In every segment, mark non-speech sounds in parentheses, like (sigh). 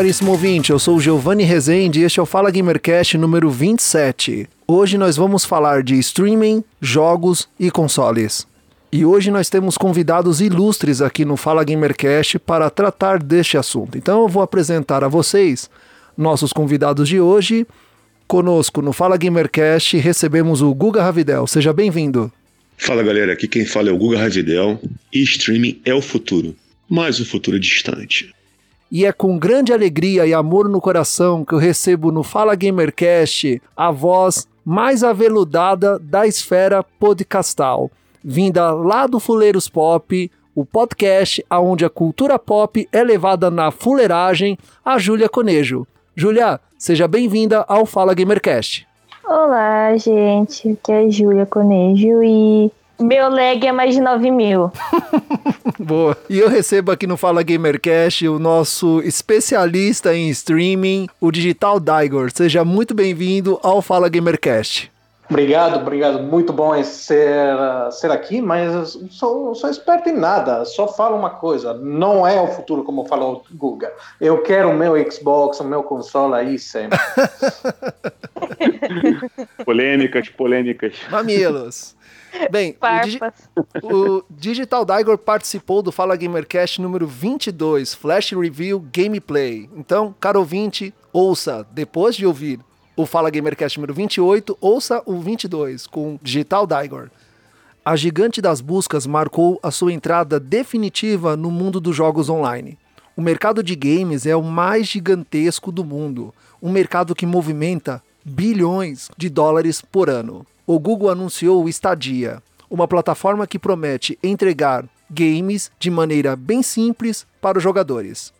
Caríssimo ouvinte, eu sou o Giovanni Rezende e este é o Fala Gamercast número 27. Hoje nós vamos falar de streaming, jogos e consoles. E hoje nós temos convidados ilustres aqui no Fala Gamercast para tratar deste assunto. Então eu vou apresentar a vocês nossos convidados de hoje. Conosco no Fala Gamercast recebemos o Guga Ravidel. Seja bem-vindo. Fala galera, aqui quem fala é o Guga Ravidel e streaming é o futuro, mas o futuro distante. E é com grande alegria e amor no coração que eu recebo no Fala Gamercast a voz mais aveludada da esfera podcastal, vinda lá do Fuleiros Pop, o podcast aonde a cultura pop é levada na fuleiragem, a Júlia Conejo. Júlia, seja bem-vinda ao Fala Gamercast. Olá, gente. Aqui é a Júlia Conejo e meu leg é mais de 9 mil. (laughs) Boa. E eu recebo aqui no Fala Gamercast o nosso especialista em streaming, o Digital Daigor. Seja muito bem-vindo ao Fala Gamercast. Obrigado, obrigado. Muito bom em ser, ser aqui, mas sou, sou esperto em nada. Só falo uma coisa: não é o futuro, como falou o Guga. Eu quero o meu Xbox, o meu console aí sempre. (laughs) polêmicas, polêmicas. Mamilos. Bem, o, Digi o, Digital Daigor participou do Fala Gamercast número 22, Flash Review Gameplay. Então, caro ouvinte, ouça, depois de ouvir o Fala Gamercast número 28, ouça o 22 com Digital Daigor. A gigante das buscas marcou a sua entrada definitiva no mundo dos jogos online. O mercado de games é o mais gigantesco do mundo, um mercado que movimenta bilhões de dólares por ano o Google anunciou o Stadia, uma plataforma que promete entregar games de maneira bem simples para os jogadores.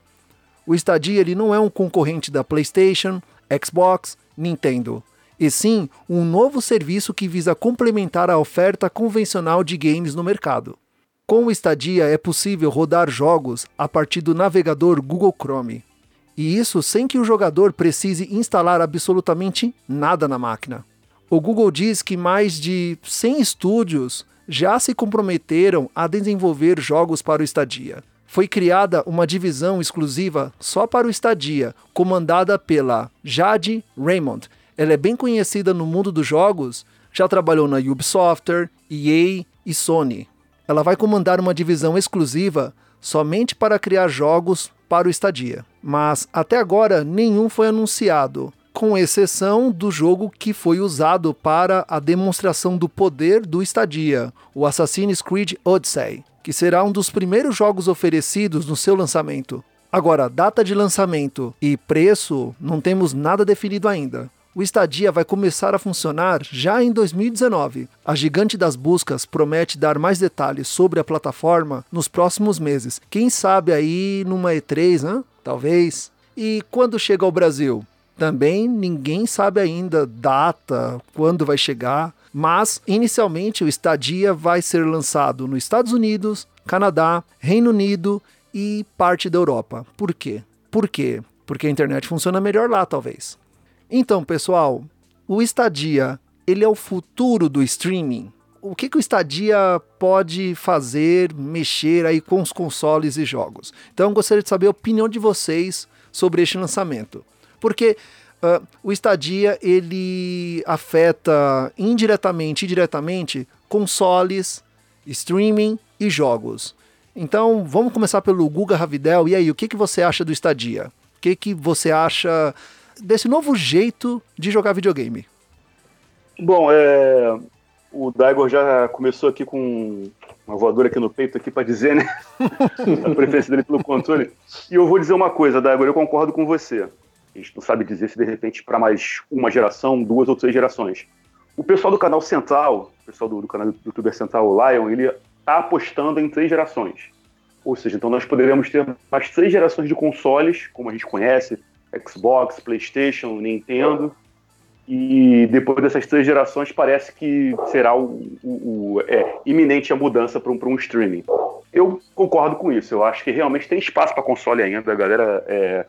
O Stadia ele não é um concorrente da PlayStation, Xbox, Nintendo, e sim um novo serviço que visa complementar a oferta convencional de games no mercado. Com o Stadia é possível rodar jogos a partir do navegador Google Chrome. E isso sem que o jogador precise instalar absolutamente nada na máquina. O Google diz que mais de 100 estúdios já se comprometeram a desenvolver jogos para o Stadia. Foi criada uma divisão exclusiva só para o Stadia, comandada pela Jade Raymond. Ela é bem conhecida no mundo dos jogos, já trabalhou na Ubisoft, EA e Sony. Ela vai comandar uma divisão exclusiva somente para criar jogos para o Stadia. Mas até agora nenhum foi anunciado com exceção do jogo que foi usado para a demonstração do poder do Stadia, o Assassin's Creed Odyssey, que será um dos primeiros jogos oferecidos no seu lançamento. Agora, data de lançamento e preço não temos nada definido ainda. O Stadia vai começar a funcionar já em 2019. A gigante das buscas promete dar mais detalhes sobre a plataforma nos próximos meses. Quem sabe aí numa E3, né? Talvez. E quando chega ao Brasil? Também ninguém sabe ainda data, quando vai chegar, mas inicialmente o Stadia vai ser lançado nos Estados Unidos, Canadá, Reino Unido e parte da Europa. Por quê? Por quê? Porque a internet funciona melhor lá, talvez. Então, pessoal, o Stadia, ele é o futuro do streaming. O que, que o Stadia pode fazer, mexer aí com os consoles e jogos? Então, gostaria de saber a opinião de vocês sobre este lançamento porque uh, o Stadia ele afeta indiretamente e diretamente consoles, streaming e jogos. Então vamos começar pelo Guga Ravidel. E aí, o que, que você acha do Stadia? O que, que você acha desse novo jeito de jogar videogame? Bom, é, o Daigor já começou aqui com uma voadora aqui no peito aqui para dizer, né? (laughs) a preferência dele pelo controle. E eu vou dizer uma coisa, Dago, eu concordo com você. A gente não sabe dizer se de repente para mais uma geração, duas ou três gerações. O pessoal do canal Central, o pessoal do, do canal do youtuber Central, o Lion, ele está apostando em três gerações. Ou seja, então nós poderíamos ter mais três gerações de consoles, como a gente conhece, Xbox, PlayStation, Nintendo. E depois dessas três gerações, parece que será o, o, o é, iminente a mudança para um, um streaming. Eu concordo com isso. Eu acho que realmente tem espaço para console ainda. A galera é,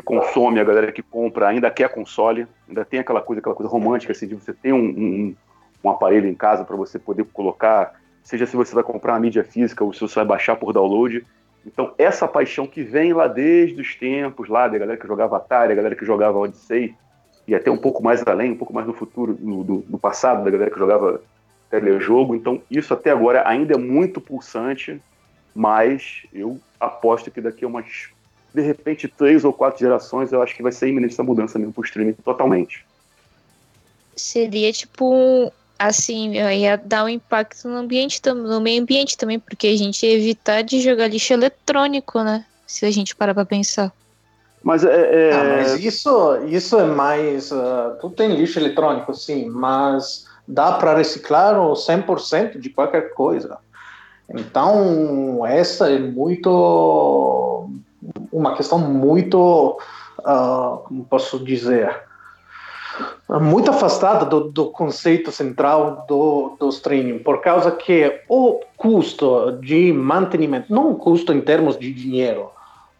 que consome, a galera que compra ainda quer console. Ainda tem aquela coisa, aquela coisa romântica assim, de você ter um, um, um aparelho em casa para você poder colocar, seja se você vai comprar uma mídia física ou se você vai baixar por download. Então, essa paixão que vem lá desde os tempos, lá da galera que jogava Atari, a galera que jogava Odyssey, e até um pouco mais além, um pouco mais no futuro, no, do, no passado, da galera que jogava telejogo. Então, isso até agora ainda é muito pulsante, mas eu aposto que daqui a umas, de repente, três ou quatro gerações, eu acho que vai ser iminente essa mudança mesmo pro streaming totalmente. Seria tipo assim, ia dar um impacto no ambiente, no meio ambiente também, porque a gente ia evitar de jogar lixo eletrônico, né? Se a gente parar pra pensar. Mas, é, é... Ah, mas isso, isso é mais. Uh, tu tem lixo eletrônico, sim, mas dá para reciclar o 100% de qualquer coisa. Então, essa é muito. Uma questão muito. Uh, como posso dizer? muito afastada do, do, conceito central do, do streaming, por causa que o custo de mantenimento, não o custo em termos de dinheiro,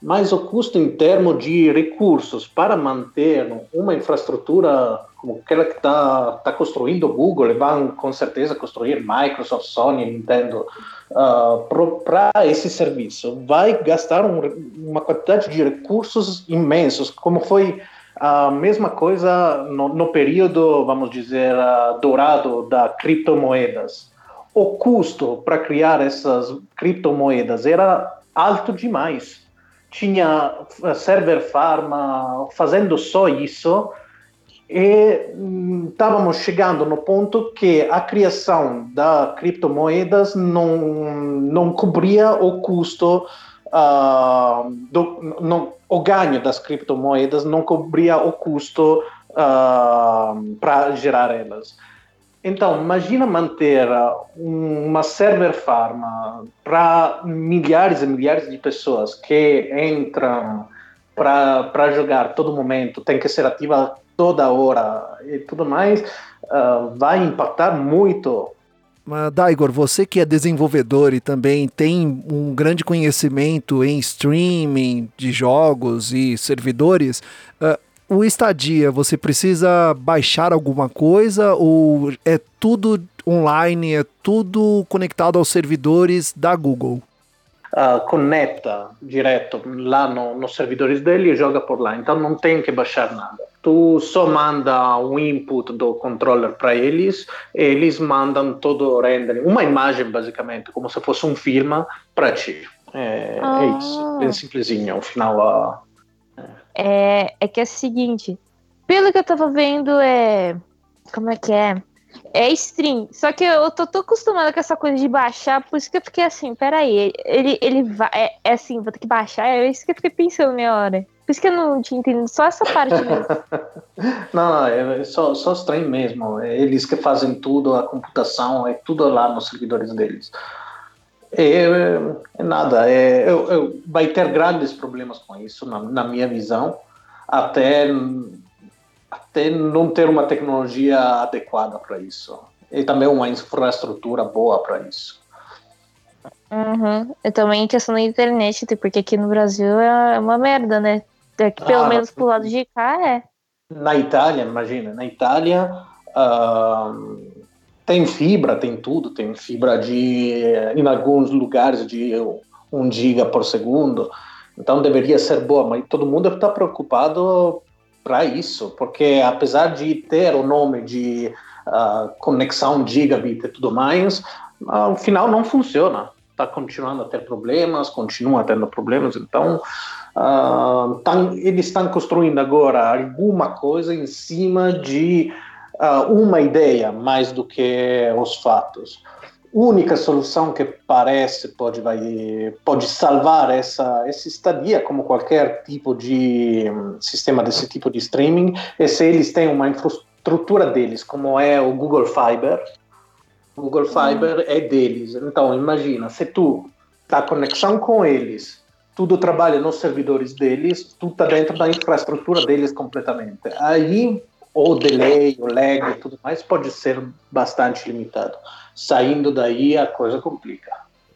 mas o custo em termos de recursos para manter uma infraestrutura como aquela que está tá construindo o Google, e vão com certeza construir Microsoft, Sony, Nintendo, uh, para esse serviço, vai gastar um, uma quantidade de recursos imensos, como foi a mesma coisa no, no período, vamos dizer, uh, dourado da criptomoedas. O custo para criar essas criptomoedas era alto demais. Tinha server farm fazendo só isso e estávamos hum, chegando no ponto que a criação da criptomoedas não, não cobria o custo uh, do, não, o ganho das criptomoedas não cobria o custo uh, para gerar elas. Então, imagina manter uma server farm para milhares e milhares de pessoas que entram para jogar todo momento, tem que ser ativa toda hora e tudo mais, uh, vai impactar muito. Mas, Daigor, você que é desenvolvedor e também tem um grande conhecimento em streaming de jogos e servidores, uh, o Stadia, você precisa baixar alguma coisa ou é tudo online, é tudo conectado aos servidores da Google? Uh, conecta direto lá no, nos servidores dele e joga por lá, então não tem que baixar nada tu só manda um input do controller para eles, eles mandam todo o rendering, uma imagem basicamente, como se fosse um filme para ti. É, ah. é, isso, bem simplesinho, ao final. Uh, é, é que é o seguinte, pelo que eu tava vendo, é. Como é que é? É stream. Só que eu tô, tô acostumada com essa coisa de baixar, por isso que eu fiquei assim, peraí, ele, ele vai. É, é assim, vou ter que baixar, é isso que eu fiquei pensando meia hora. Por isso que eu não tinha entendido só essa parte mesmo. (laughs) não, não, é só, só stream mesmo. É eles que fazem tudo, a computação, é tudo lá nos servidores deles. É, é, é nada, é, eu, eu, vai ter grandes problemas com isso, na, na minha visão, até, até não ter uma tecnologia adequada para isso. E também uma infraestrutura boa para isso. Uhum. E também questão da internet, porque aqui no Brasil é uma merda, né? É que pelo ah, menos pro lado de cá é. Na Itália, imagina, na Itália uh, tem fibra, tem tudo, tem fibra de, em alguns lugares de 1 giga por segundo, então deveria ser boa, mas todo mundo está preocupado para isso, porque apesar de ter o nome de uh, conexão gigabit e tudo mais, ao final não funciona. Está continuando a ter problemas, continua tendo problemas, então uh, tam, eles estão construindo agora alguma coisa em cima de uma ideia mais do que os fatos. única solução que parece pode, vai, pode salvar essa, essa estadia, como qualquer tipo de hum, sistema desse tipo de streaming, é se eles têm uma infraestrutura deles, como é o Google Fiber. O Google Fiber hum. é deles. Então, imagina, se tu tá conexão com eles, tudo trabalha nos servidores deles, tudo está dentro da infraestrutura deles completamente. Aí o delay, o lag tudo mais pode ser bastante limitado. Saindo daí, a coisa complica.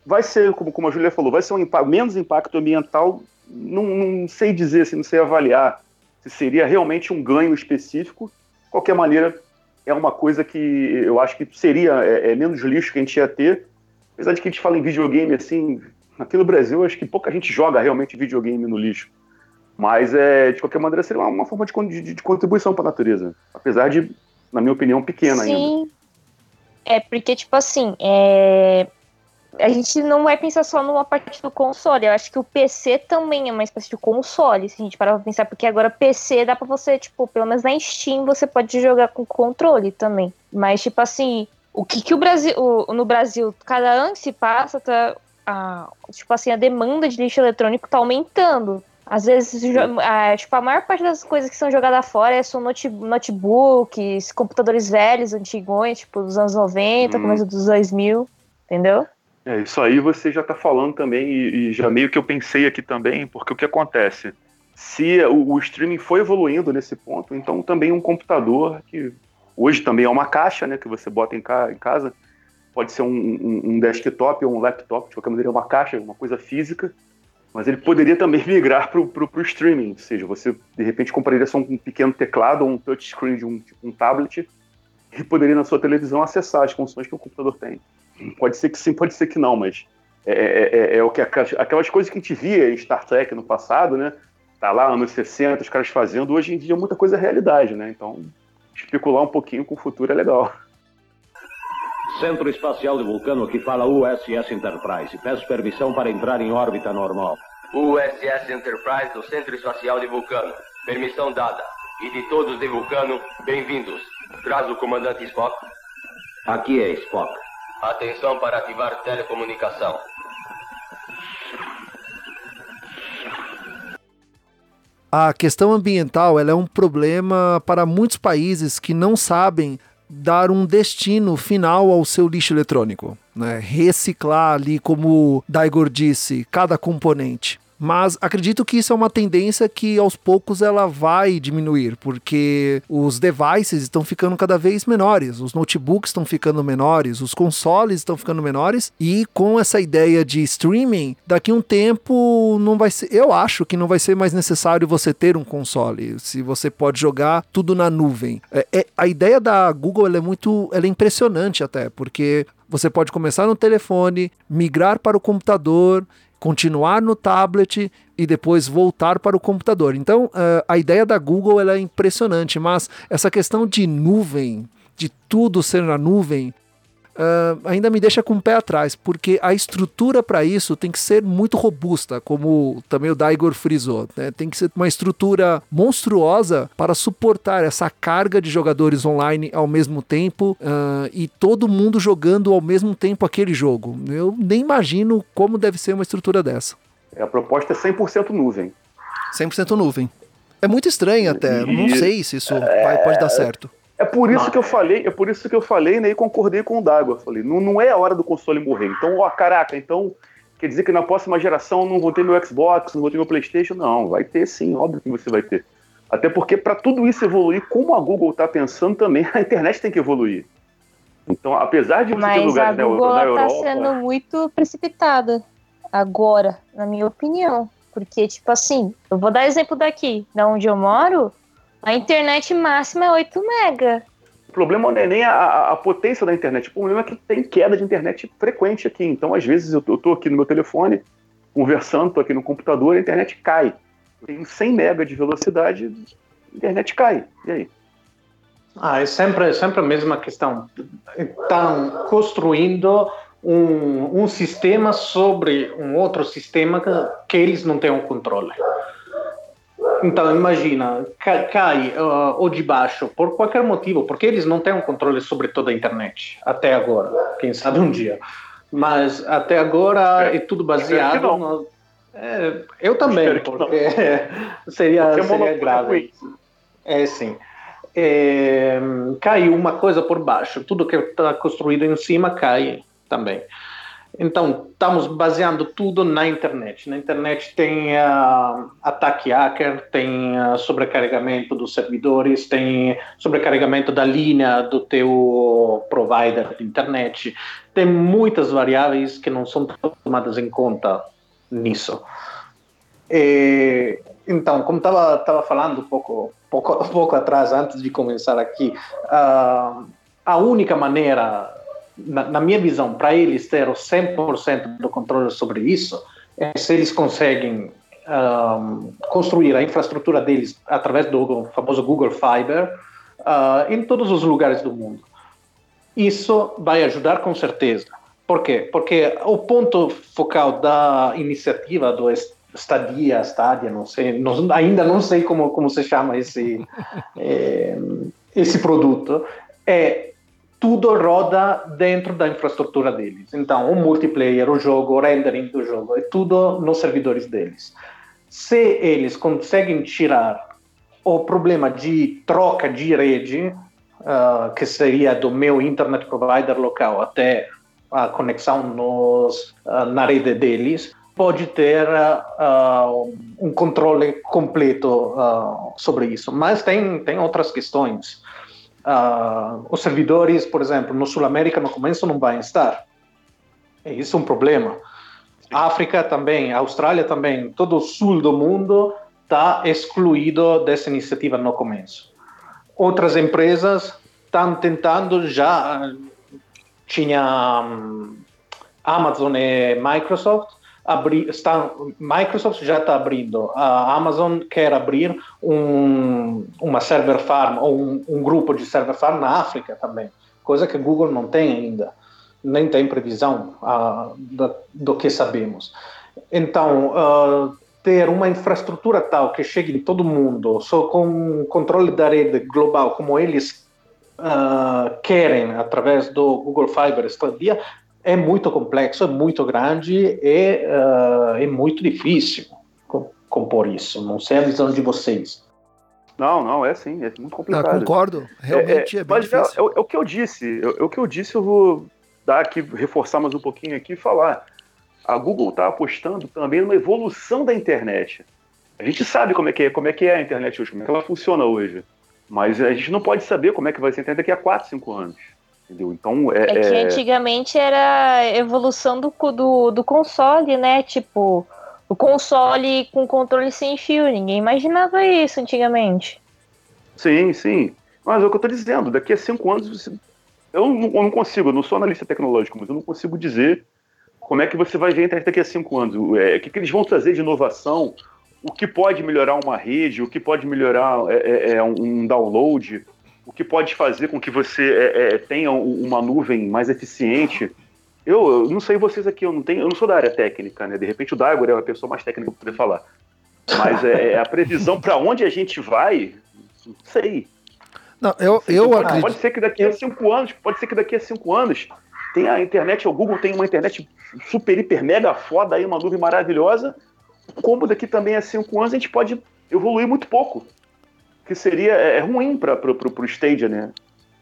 Vai ser, como, como a Julia falou, vai ser um impacto, menos impacto ambiental, não, não sei dizer, assim, não sei avaliar se seria realmente um ganho específico. De qualquer maneira, é uma coisa que eu acho que seria é, é menos lixo que a gente ia ter. Apesar de que a gente fala em videogame, assim, aqui no Brasil, acho que pouca gente joga realmente videogame no lixo. Mas, é, de qualquer maneira, seria uma, uma forma de, de, de contribuição para a natureza. Apesar de, na minha opinião, pequena Sim. ainda. É, porque, tipo assim, é... a gente não vai pensar só numa parte do console. Eu acho que o PC também é uma espécie de console, se a gente parar pra pensar, porque agora PC dá pra você, tipo, pelo menos na Steam você pode jogar com controle também. Mas, tipo assim, o que, que o Brasil, o, no Brasil, cada ano se passa, tá, a, tipo assim, a demanda de lixo eletrônico tá aumentando. Às vezes, a, tipo, a maior parte das coisas que são jogadas fora são note, notebooks, computadores velhos, antigões, tipo, dos anos 90, hum. começo dos 2000, entendeu? É, isso aí você já está falando também, e, e, já meio que eu pensei aqui também, porque o que acontece? Se o, o, streaming foi evoluindo nesse ponto, então também um computador, que hoje também é uma caixa, né, que você bota em, ca, em casa, pode ser um, um, um desktop ou um laptop, de qualquer maneira é uma caixa, uma coisa física, mas ele poderia também (laughs) migrar para o streaming, ou seja, você de repente compraria só um pequeno teclado ou um touchscreen de um, tipo, um tablet e poderia na sua televisão acessar as funções que o computador tem. Pode ser que sim, pode ser que não, mas é, é, é, é o que aquelas coisas que a gente via em Star Trek no passado, né? Tá lá anos 60, os caras fazendo, hoje em dia muita coisa é realidade, né? Então, especular um pouquinho com o futuro é legal. Centro Espacial de Vulcano que fala USS Enterprise. Peço permissão para entrar em órbita normal. USS Enterprise do Centro Espacial de Vulcano. Permissão dada. E de todos de Vulcano, bem-vindos. Traz o comandante Spock. Aqui é Spock. Atenção para ativar telecomunicação. A questão ambiental é um problema para muitos países que não sabem dar um destino final ao seu lixo eletrônico, né? reciclar ali, como Daigor disse, cada componente. Mas acredito que isso é uma tendência que aos poucos ela vai diminuir, porque os devices estão ficando cada vez menores, os notebooks estão ficando menores, os consoles estão ficando menores, e com essa ideia de streaming, daqui a um tempo não vai ser, eu acho que não vai ser mais necessário você ter um console, se você pode jogar tudo na nuvem. É, é a ideia da Google é muito, é impressionante até, porque você pode começar no telefone, migrar para o computador continuar no tablet e depois voltar para o computador. Então, uh, a ideia da Google é impressionante, mas essa questão de nuvem, de tudo ser na nuvem, uh, ainda me deixa com o pé atrás, porque a estrutura para isso tem que ser muito robusta, como também o Daigor frisou. Né? Tem que ser uma estrutura monstruosa para suportar essa carga de jogadores online ao mesmo tempo uh, e todo mundo jogando ao mesmo tempo aquele jogo. Eu nem imagino como deve ser uma estrutura dessa. É, a proposta é 100% nuvem. 100% nuvem. É muito estranho até, e... não sei se isso é... vai, pode dar certo. É por isso que eu falei, é por isso que eu falei, né, e concordei com o Dago. Falei, não, não é a hora do console morrer. Então, ó, caraca, então quer dizer que na próxima geração não vou ter meu Xbox, não vou ter meu PlayStation? Não, vai ter sim, óbvio que você vai ter. Até porque para tudo isso evoluir, como a Google está pensando também, (laughs) a internet tem que evoluir. Então, apesar de você Mas ter lugares na, Google na Europa... está sendo muito precipitada agora, na minha opinião. Porque, tipo assim, eu vou dar exemplo daqui, da onde eu moro, a internet máxima é 8 mega. O problema não é nem a, a, potência da internet, o problema é que tem queda de internet frequente aqui. Então, às vezes, eu estou aqui no meu telefone, conversando, estou aqui no computador, a internet cai. Eu tenho 100 mega de velocidade, a internet cai. E aí? Ah, é sempre, sempre a mesma questão. Estão construindo um, um sistema sobre um outro sistema que, que eles não têm o um controle. Então, imagina, cai uh, ou de baixo, por qualquer motivo, porque eles não têm um controle sobre toda a internet, até agora. Quem sabe um dia. Mas até agora é, é tudo baseado no. É, eu também, porque (laughs) seria, porque seria grave. É sim. É, cai uma coisa por baixo, tudo que está construído em cima cai também. Então, estamos baseando tudo na internet. Na internet tem uh, ataque hacker, tem uh, sobrecarregamento dos servidores, tem sobrecarregamento da linha do teu provider de internet. Tem muitas variáveis que não são tomadas em conta nisso. E, então, como estava tava falando pouco, pouco, (laughs) pouco atrás, antes de começar aqui, uh, a única maneira na, na minha visão, para eles ter o 100% do controle sobre isso, é se eles conseguem um, construir a infraestrutura deles através do famoso Google Fiber uh, em todos os lugares do mundo. Isso vai ajudar com certeza. Por quê? Porque o ponto focal da iniciativa do Stadia, Stadia, não sei, não, ainda não sei como, como se chama esse, é, (laughs) esse produto, é tudo roda dentro da infraestrutura deles. Então, o multiplayer, o jogo, o rendering do jogo, é tudo nos servidores deles. Se eles conseguem tirar o problema de troca de rede, uh, que seria do meu internet provider local até a conexão nos, uh, na rede deles, pode ter uh, um controle completo sobre isso. Mas tem, tem outras questões. Uh, os servidores, por exemplo, no Sul América no começo não vão estar. E isso é um problema. África também, Austrália também, todo o sul do mundo está excluído dessa iniciativa no começo. Outras empresas estão tentando já tinha um, Amazon e Microsoft abrir, está, Microsoft já está abrindo, a Amazon quer abrir um, uma server farm ou um, um, grupo de server farm na África também, coisa que Google não tem ainda, nem tem previsão uh, do, do, que sabemos. Então, uh, ter uma infraestrutura tal que chegue em todo mundo, só com controle da rede global, como eles uh, querem através do Google Fiber Stadia, é muito complexo, é muito grande e uh, é muito difícil compor isso. Não sei a visão de vocês. Não, não, é sim, é muito complicado. Ah, concordo, realmente é, é, é bem mas difícil. É, é, o que eu disse, é, o que eu disse, eu vou dar aqui, reforçar mais um pouquinho aqui e falar. A Google está apostando também numa evolução da internet. A gente sabe como é que é, como é que é a internet hoje, como é que ela funciona hoje. Mas a gente não pode saber como é que vai ser a internet daqui a 4, 5 anos. Entendeu? Então é, é que antigamente era evolução do, do, do console, né? Tipo, o console com controle sem fio. Ninguém imaginava isso antigamente. Sim, sim. Mas é o que eu tô dizendo. Daqui a cinco anos, você... eu, não, eu não consigo, eu não sou analista tecnológico, mas eu não consigo dizer como é que você vai ver a internet daqui a cinco anos. É, o que, que eles vão trazer de inovação, o que pode melhorar uma rede, o que pode melhorar é, é, é um download, o que pode fazer com que você é, é, tenha uma nuvem mais eficiente. Eu, eu, não sei vocês aqui, eu não tenho, eu não sou da área técnica, né? De repente o Daigor é a pessoa mais técnica para poder falar. Mas é, é a previsão para onde a gente vai, não sei. Não, eu, eu pode, acredito. Pode ser que daqui a cinco anos, pode ser que daqui a cinco anos tem a internet, o Google tem uma internet super, hiper, mega foda aí, uma nuvem maravilhosa. Como daqui também a cinco anos a gente pode evoluir muito pouco que seria é, é ruim para o Stadia, né?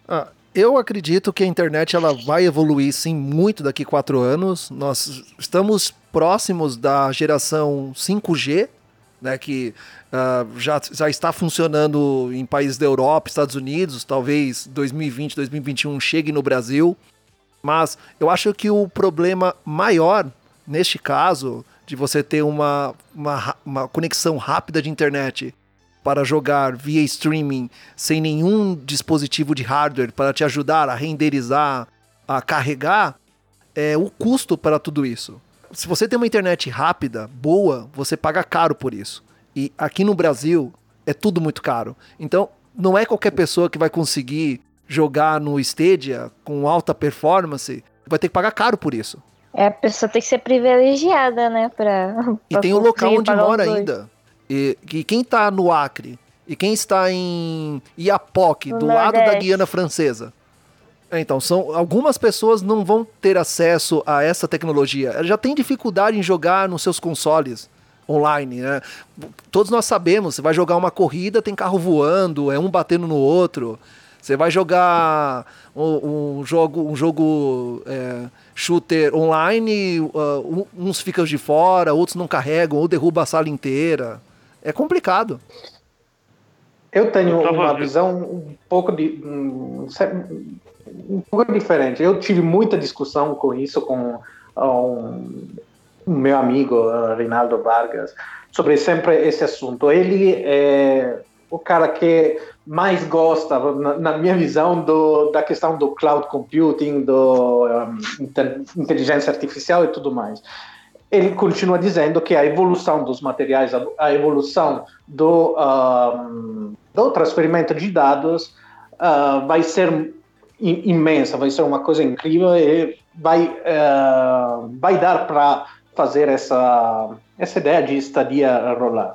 Ah, eu acredito que a internet ela vai evoluir sim muito daqui quatro anos. Nós estamos próximos da geração 5G, né, que uh, já, já está funcionando em países da Europa, Estados Unidos, talvez 2020, 2021 chegue no Brasil. Mas eu acho que o problema maior neste caso de você ter uma, uma, uma conexão rápida de internet para jogar via streaming sem nenhum dispositivo de hardware para te ajudar a renderizar, a carregar, é o custo para tudo isso. Se você tem uma internet rápida, boa, você paga caro por isso. E aqui no Brasil é tudo muito caro. Então, não é qualquer pessoa que vai conseguir jogar no Stadia com alta performance, vai ter que pagar caro por isso. É, a pessoa tem que ser privilegiada, né, pra, pra e tem o local onde mora ainda. E, e quem está no Acre e quem está em Iapoque, do lado da Guiana Francesa. É, então, são algumas pessoas não vão ter acesso a essa tecnologia. Já tem dificuldade em jogar nos seus consoles online, né? Todos nós sabemos, você vai jogar uma corrida, tem carro voando, é um batendo no outro. Você vai jogar um, um jogo, um jogo é, shooter online, uh, uns ficam de fora, outros não carregam, ou derruba a sala inteira. É complicado. Eu tenho uma visão um pouco de um, um pouco diferente. Eu tive muita discussão com isso com um, um meu amigo uh, Reinaldo Vargas sobre sempre esse assunto. Ele é o cara que mais gosta, na, na minha visão, do, da questão do cloud computing, do um, inteligência artificial e tudo mais. Ele continua dizendo que a evolução dos materiais, a, evolução do, um, do transferimento de dados uh, vai ser imensa, vai ser uma coisa incrível e vai, uh, vai dar para fazer essa, essa ideia de estadia rolar.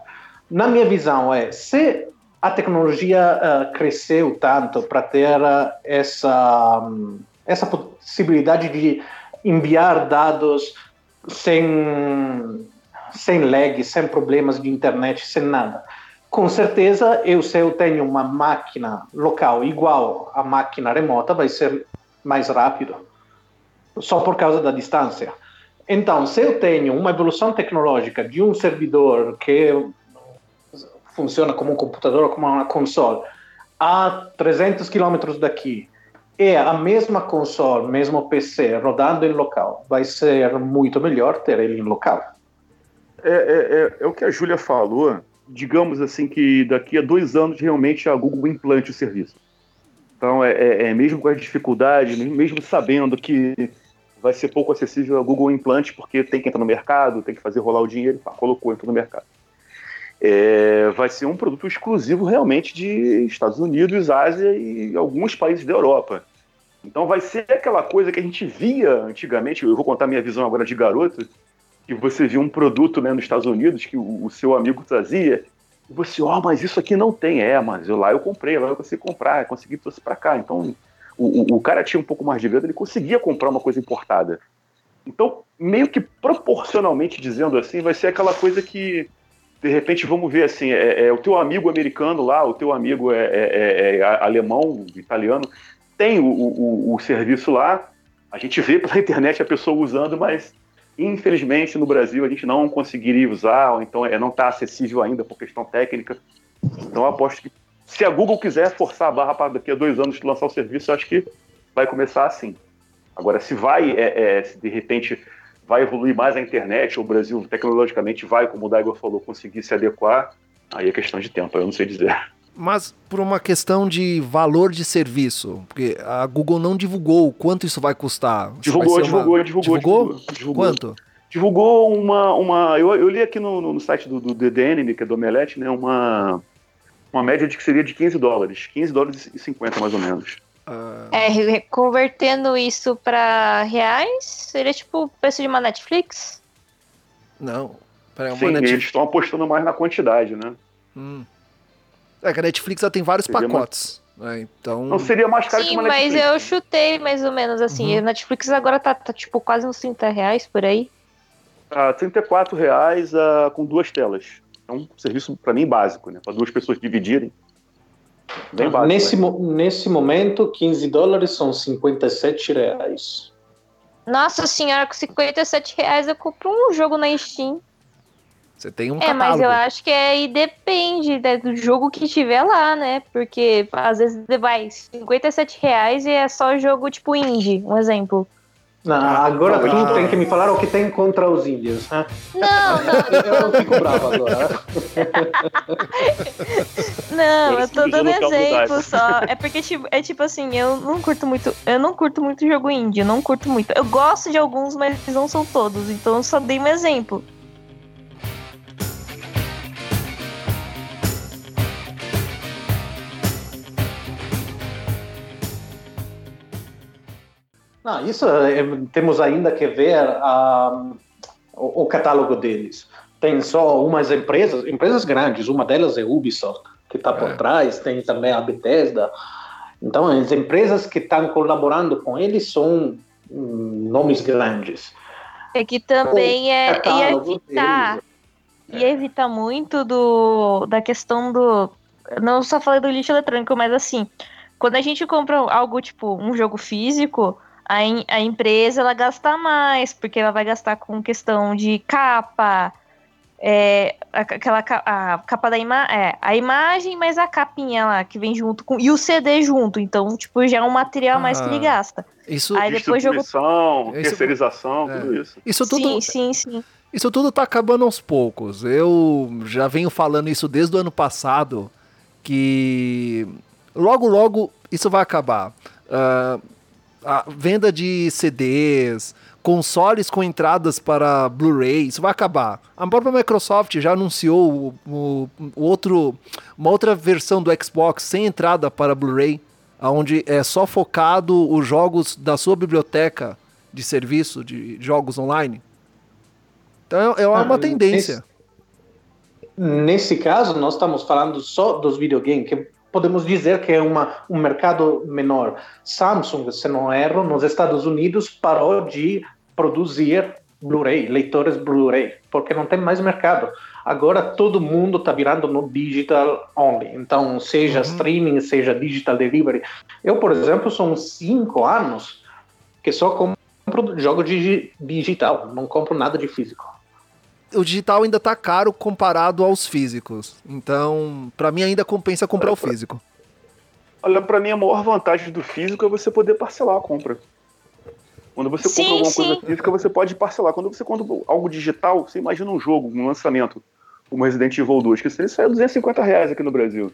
Na minha visão, é se a tecnologia uh, cresceu tanto para ter uh, essa, essa possibilidade de enviar dados sem, sem lag, sem problemas de internet, sem nada. Com certeza, eu se eu tenho uma máquina local igual à máquina remota, vai ser mais rápido, só por causa da distância. Então, se eu tenho uma evolução tecnológica de um servidor que funciona como um computador como uma console, a 300 quilômetros daqui, é a mesma console, mesmo PC rodando em local, vai ser muito melhor ter ele em local. É, é, é, é o que a Júlia falou. Digamos assim que daqui a dois anos realmente a Google implante o serviço. Então, é, é, é mesmo com as dificuldades, mesmo sabendo que vai ser pouco acessível a Google implante, porque tem que entrar no mercado, tem que fazer rolar o dinheiro, pá, colocou, entrou no mercado é, vai ser um produto exclusivo realmente de Estados Unidos, Ásia e alguns países da Europa. Então vai ser aquela coisa que a gente via antigamente, eu vou contar minha visão agora de garoto, que você via um produto né, nos Estados Unidos que o, o seu amigo trazia, e você, ó, oh, mas isso aqui não tem, é, mas eu, lá eu comprei, lá eu consegui comprar, consegui trouxe para cá. Então o, o, o, cara tinha um pouco mais de grana, ele conseguia comprar uma coisa importada. Então, meio que proporcionalmente dizendo assim, vai ser aquela coisa que de repente vamos ver assim, é, é, o teu amigo americano lá, o teu amigo é, é, é, é alemão, italiano, tem o, o, o, serviço lá, a gente vê pela (laughs) internet a pessoa usando, mas infelizmente no Brasil a gente não conseguiria usar, ou então é, não está acessível ainda por questão técnica. Então aposto que se a Google quiser forçar a barra para daqui a dois anos lançar o serviço, acho que vai começar assim. Agora, se vai, se de repente vai evoluir mais a internet, ou o Brasil tecnologicamente vai, como o Daigo falou, conseguir se adequar, aí é questão de tempo, eu não sei dizer. Mas por uma questão de valor de serviço, porque a Google não divulgou quanto isso vai custar. Divulgou, vai divulgou, uma... divulgou, divulgou, divulgou, divulgou. Quanto? Divulgou uma. uma eu, eu li aqui no, no site do, do DDN, que é do Omelete, né, uma, uma média de que seria de 15 dólares. 15 dólares e 50 mais ou menos. Uh... É, convertendo isso para reais, seria tipo o preço de uma Netflix? Não. Pera, Sim, Netflix... eles estão apostando mais na quantidade, né? Hum. É que a Netflix já tem vários seria pacotes. Mais... Né? Então... Não seria mais caro Sim, que uma Netflix. mas eu chutei mais ou menos assim. Uhum. A Netflix agora tá, tá, tipo quase uns 30 reais por aí. Ah, 34 reais uh, com duas telas. É um serviço, para mim, básico, né? Para duas pessoas dividirem. Bem básico, nesse, né? nesse momento, 15 dólares são 57 reais. Nossa senhora, com 57 reais eu compro um jogo na Steam. Você tem um É, catálogo. mas eu acho que aí depende né, do jogo que tiver lá, né? Porque às vezes vai 57 reais e é só jogo tipo indie, um exemplo. Não, agora tu tem que me falar o que tem contra os índios. Né? Não, (laughs) não. eu fico bravo agora. (laughs) Não, eu tô dando exemplo só. É porque tipo, é tipo assim, eu não curto muito, eu não curto muito jogo indie, eu não curto muito. Eu gosto de alguns, mas não são todos, então eu só dei um exemplo. Não, isso é, temos ainda que ver uh, o, o, catálogo deles. tem só umas empresas, empresas grandes, uma delas é Ubisoft, que está por é. trás, tem também a Bethesda. Então, as empresas que estão colaborando com eles são hum, nomes grandes. É que também é ia evitar, ia evitar muito do, da questão do. Não só falei do lixo eletrônico, mas assim, quando a gente compra algo tipo um jogo físico, a, a empresa ela gasta mais, porque ela vai gastar com questão de capa, é, aquela a capa da ima é, a imagem, mas a capinha lá que vem junto com e o CD junto, então tipo já é um material ah, mais que ele ah, gasta. Isso, Aí depois jogo terceirização, é. tudo isso. Isso tudo. Sim, sim, sim. Isso tudo tá acabando aos poucos. Eu já venho falando isso desde o ano passado que logo logo isso vai acabar. Uh, a venda de CDs, consoles com entradas para Blu-ray, isso vai acabar. A própria Microsoft já anunciou o, o, o outro, uma outra versão do Xbox sem entrada para Blu-ray, onde é só focado os jogos da sua biblioteca de serviço, de jogos online. Então é, é uma ah, tendência. Nesse, nesse, caso, nós estamos falando só dos videogames, que podemos dizer que é uma, um mercado menor. Samsung, se não erro, nos Estados Unidos parou de produzir Blu-ray, leitores Blu-ray, porque não tem mais mercado. Agora todo mundo está virando no digital only. Então, seja uhum. streaming, seja digital delivery. Eu, por exemplo, são cinco anos que só compro jogo digital, não compro nada de físico. O digital ainda está caro comparado aos físicos. Então, para mim ainda compensa comprar o físico. Olha, para mim a maior vantagem do físico é você poder parcelar a compra. Quando você sim, compra alguma sim. coisa física, você pode parcelar. Quando você compra algo digital, você imagina um jogo, um lançamento, como Resident Evil 2, que isso sai 250 reais aqui no Brasil.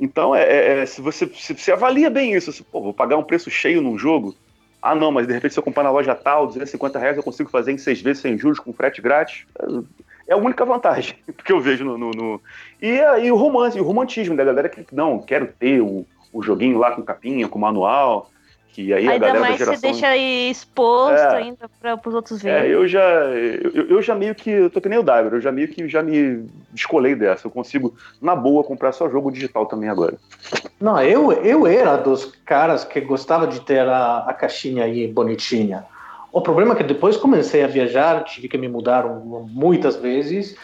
Então, é, é, é se, você, se você avalia bem isso, se, pô, vou pagar um preço cheio num jogo, ah não, mas de repente se eu comprar na loja tal, 250 reais eu consigo fazer em seis vezes sem juros, com frete grátis. É a única vantagem (laughs) que eu vejo no. no, no... E, e o romance, o romantismo da galera que, não, quero ter o, o joguinho lá com capinha, com manual. Que aí ainda a galera mais da geração... você deixa exposto é, ainda para os outros verem. É, eu já, eu, eu, já meio que, eu tô que nem o Diver, eu já meio que já me descolei dessa. Eu consigo, na boa, comprar só jogo digital também agora. Não, eu, eu era dos caras que gostava de ter a, a caixinha aí bonitinha. O problema é que depois comecei a viajar, tive que me mudar muitas vezes.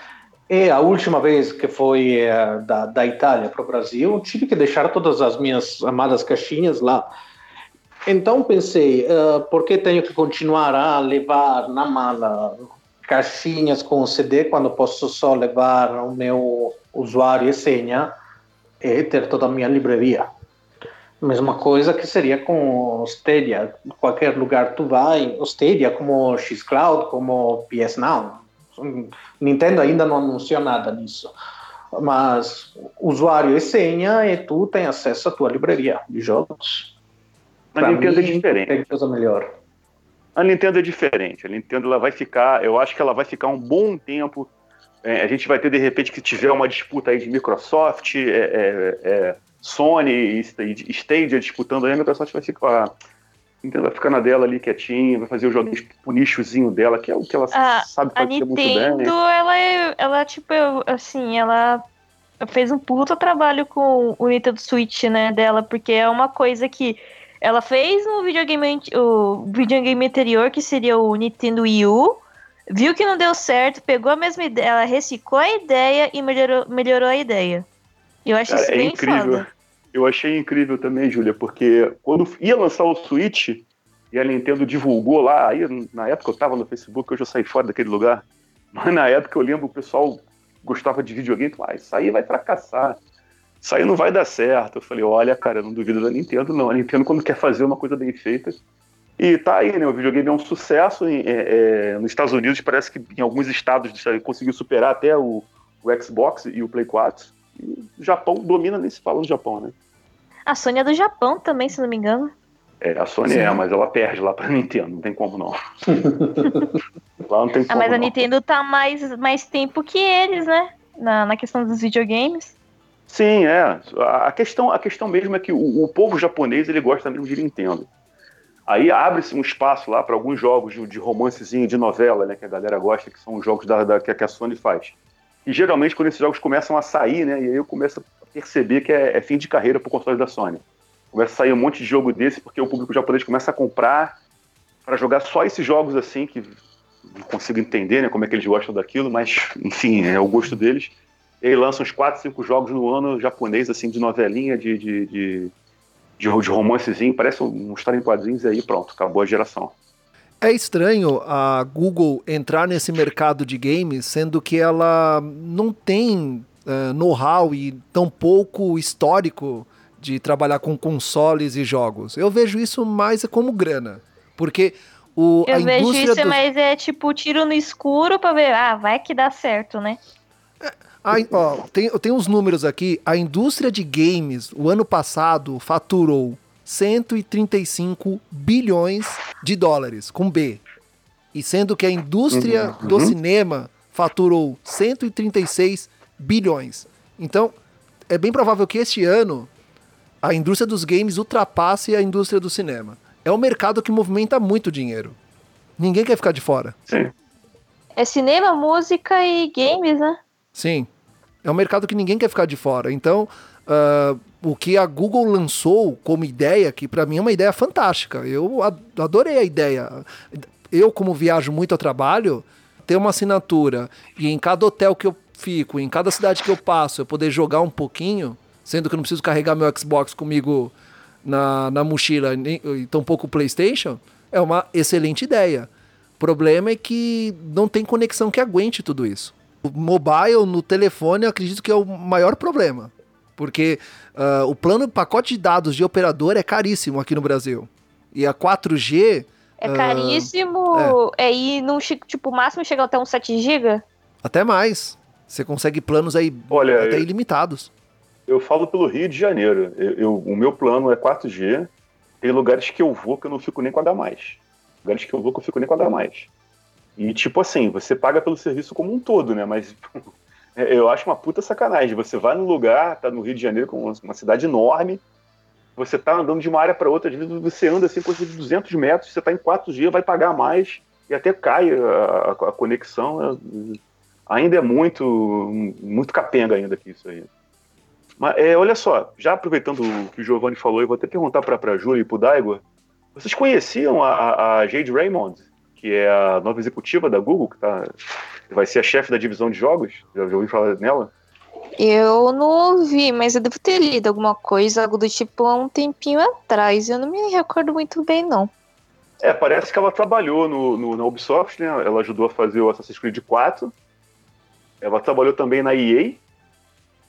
E a última vez que foi é, da, da Itália para o Brasil, tive que deixar todas as minhas amadas caixinhas lá. Então pensei, uh, por que tenho que continuar a levar na mala caixinhas com CD quando posso só levar o meu usuário e senha e ter toda a minha livraria? Mesma coisa que seria com o Stadia. Qualquer lugar tu vai, o Stadia como Xcloud, como PS Now. Nintendo ainda não anunciou nada disso. Mas usuário e senha e tu tem acesso à tua livraria de jogos. A Nintendo é mim, é diferente. Tem coisa melhor. A Nintendo é diferente. A Nintendo ela vai ficar, eu acho que ela vai ficar um bom tempo. É, a gente vai ter de repente que tiver uma disputa aí de Microsoft, é, é, é Sony e Stadia disputando aí, a Microsoft vai ficar. Nintendo vai ficar na dela ali quietinha, vai fazer os joguinhos pro nichozinho dela, que é o que ela ah, sabe fazer muito bem. A Nintendo, ela, é, ela, tipo, assim, ela fez um puta trabalho com o Nintendo Switch, né, dela, porque é uma coisa que ela fez no videogame, o videogame anterior, que seria o Nintendo Wii U, viu que não deu certo, pegou a mesma ideia, ela reciclou a ideia e melhorou, melhorou a ideia. Eu acho Cara, isso é bem incrível. foda. Eu achei incrível também, Júlia, porque quando ia lançar o Switch e a Nintendo divulgou lá, aí na época eu tava no Facebook, eu saí fora daquele lugar, (laughs) mas na época eu lembro o pessoal gostava de videogame, ah, isso aí vai fracassar isso aí não vai dar certo. Eu falei, olha, cara, eu não duvido da Nintendo, não. A Nintendo, quando quer fazer uma coisa bem feita. E tá aí, né? O videogame é um sucesso. Em, é, é, nos Estados Unidos, parece que em alguns estados conseguiu superar até o, o Xbox e o Play 4. E o Japão domina, nem se fala no Japão, né? A Sony é do Japão também, se não me engano. É, a Sony Sim. é, mas ela perde lá pra Nintendo, não tem como não. (laughs) lá não tem como. Ah, mas a não. Nintendo tá mais, mais tempo que eles, né? Na, na questão dos videogames. Sim, é. A questão, a questão mesmo é que o, o, povo japonês ele gosta mesmo de Nintendo. Aí abre-se um espaço lá para alguns jogos de, de, romancezinho, de novela, né, que a galera gosta, que são os jogos da, da, que a Sony faz. E geralmente quando esses jogos começam a sair, né, e aí eu começo a perceber que é, é fim de carreira para o console da Sony. Começa a sair um monte de jogo desse porque o público japonês começa a comprar para jogar só esses jogos assim que não consigo entender, né, como é que eles gostam daquilo, mas enfim, é o gosto deles. E aí lançam uns 4, 5 jogos no ano japonês assim de novelinha, de, de, de de, de romancezinho, parece um, um história em quadrinhos e aí pronto, acabou a geração. É estranho a Google entrar nesse mercado de games, sendo que ela não tem uh, know-how e tão pouco histórico de trabalhar com consoles e jogos. Eu vejo isso mais como grana, porque o, Eu a vejo indústria isso, do... mas é tipo tiro no escuro para ver, ah, vai que dá certo, né? A, ó, tem, eu tenho uns números aqui. A indústria de games, o ano passado, faturou 135 bilhões de dólares, com B. E sendo que a indústria uhum. do cinema faturou 136 bilhões. Então, é bem provável que este ano a indústria dos games ultrapasse a indústria do cinema. É um mercado que movimenta muito dinheiro. Ninguém quer ficar de fora. Sim. É cinema, música e games, né? Sim. É um mercado que ninguém quer ficar de fora. Então, uh, o que a Google lançou como ideia, que para mim é uma ideia fantástica. Eu adorei a ideia. Eu, como viajo muito ao trabalho, ter uma assinatura e em cada hotel que eu fico, em cada cidade que eu passo, eu poder jogar um pouquinho, sendo que eu não preciso carregar meu Xbox comigo na, na mochila e tampouco o PlayStation, é uma excelente ideia. O problema é que não tem conexão que aguente tudo isso mobile no telefone, eu acredito que é o maior problema. Porque uh, o plano pacote de dados de operador é caríssimo aqui no Brasil. E a 4G. É caríssimo. Uh, é. é, e não, tipo, o máximo chega até uns 7 GB? Até mais. Você consegue planos aí Olha, até ilimitados. Eu falo pelo Rio de Janeiro. Eu, eu, o meu plano é 4G. Tem lugares que eu vou que eu não fico nem com mais. Lugares que eu vou que eu fico nem com mais. E, tipo assim, você paga pelo serviço como um todo, né? Mas (laughs) eu acho uma puta sacanagem. Você vai no lugar, tá no Rio de Janeiro, com uma cidade enorme, você tá andando de uma área para outra, às vezes você anda assim, coisa de 200 metros, você tá em 4G, vai pagar mais, e até cai a, a, conexão. É, ainda é muito, muito capenga ainda aqui isso aí. Mas é, olha só, já aproveitando o que o Giovanni falou, eu vou até perguntar para a Júlia e para o Daigo, vocês conheciam a, a Jade Raymond? Que é a nova executiva da Google, que, tá, vai ser a chefe da divisão de jogos. Já, já ouviu falar nela? Eu não ouvi, mas eu devo ter lido alguma coisa, algo do tipo há um tempinho atrás. Eu não me recordo muito bem, não. É, parece que ela trabalhou no, no, na Ubisoft, né? Ela ajudou a fazer o Assassin's Creed 4. Ela trabalhou também na EA,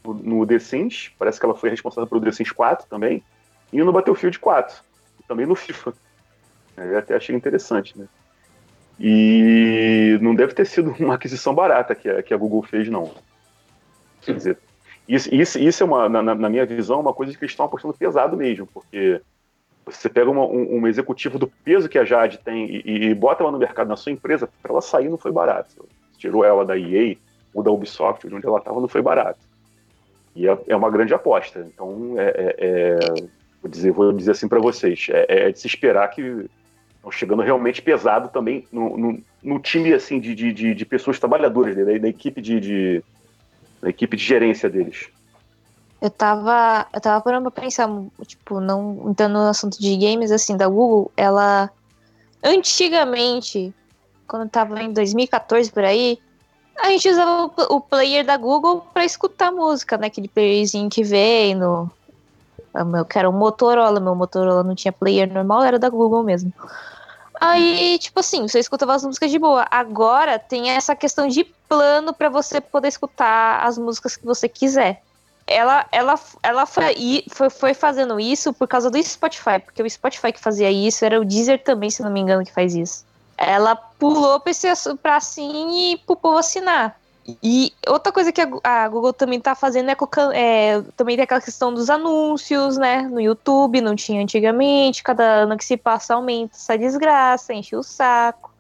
no, no The Sims. Parece que ela foi responsável pelo The Sims 4 também. E no Battlefield 4. Também no FIFA. (laughs) Eu até achei interessante, né? E não deve ter sido uma aquisição barata que a, que a Google fez, não. Quer dizer, isso, isso, isso é uma, na, na, minha visão, uma coisa que eles estão apostando pesado mesmo, porque você pega uma, um, um, executivo do peso que a Jade tem e, e bota ela no mercado na sua empresa, para ela sair não foi barato. Você tirou ela da EA ou da Ubisoft, de onde ela estava, não foi barato. E é, é, uma grande aposta. Então, é, é, é vou, dizer, vou dizer assim para vocês, é, é de se esperar que chegando realmente pesado também no, no, no time assim de, de, de, pessoas trabalhadoras, né? da, da, equipe de, de, da equipe de gerência deles. Eu tava, eu tava parando pra pensar, tipo, não entrando no assunto de games, assim, da Google, ela antigamente, quando tava em 2014 por aí, a gente usava o, o player da Google para escutar música, né? Aquele playerzinho que vem no. Eu quero um Motorola, meu Motorola não tinha player normal, era da Google mesmo. Aí, tipo assim, você escutava as músicas de boa. Agora tem essa questão de plano para você poder escutar as músicas que você quiser. Ela, ela, ela foi, foi, foi, fazendo isso por causa do Spotify, porque o Spotify que fazia isso era o Deezer também, se não me engano, que faz isso. Ela pulou pra, esse, pra assim e pro povo assinar. E outra coisa que a Google também tá fazendo é, é, também tem aquela questão dos anúncios, né? No YouTube, não tinha antigamente, cada ano que se passa aumenta essa desgraça, enche o saco.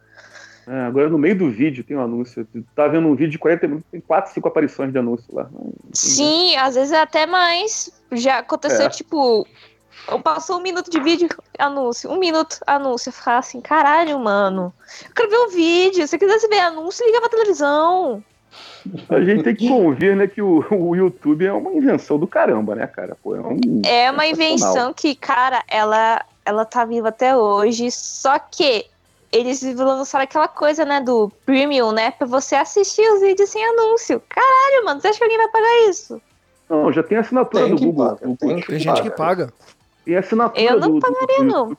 É, agora no meio do vídeo tem um anúncio. Tá vendo um vídeo de 40 minutos, tem 4, 5 aparições de anúncio lá. Sim, às vezes é até mais. Já aconteceu, é. tipo, Passou um minuto de vídeo, anúncio. Um minuto, anúncio. Ficar assim, caralho, mano. Eu quero ver o vídeo. Se você quisesse ver anúncio, liga pra televisão. A gente tem que convir, né, que o, o YouTube é uma invenção do caramba, né, cara? Pô, é, um é uma invenção que, cara, ela, ela tá viva até hoje, só que eles lançaram aquela coisa, né, do premium, né, pra você assistir os vídeos sem anúncio. Caralho, mano, você acha que alguém vai pagar isso? Não, já tem assinatura tem do Google. Paga, tem, tem gente que paga. Tem assinatura Eu não do, pagaria, do, do não.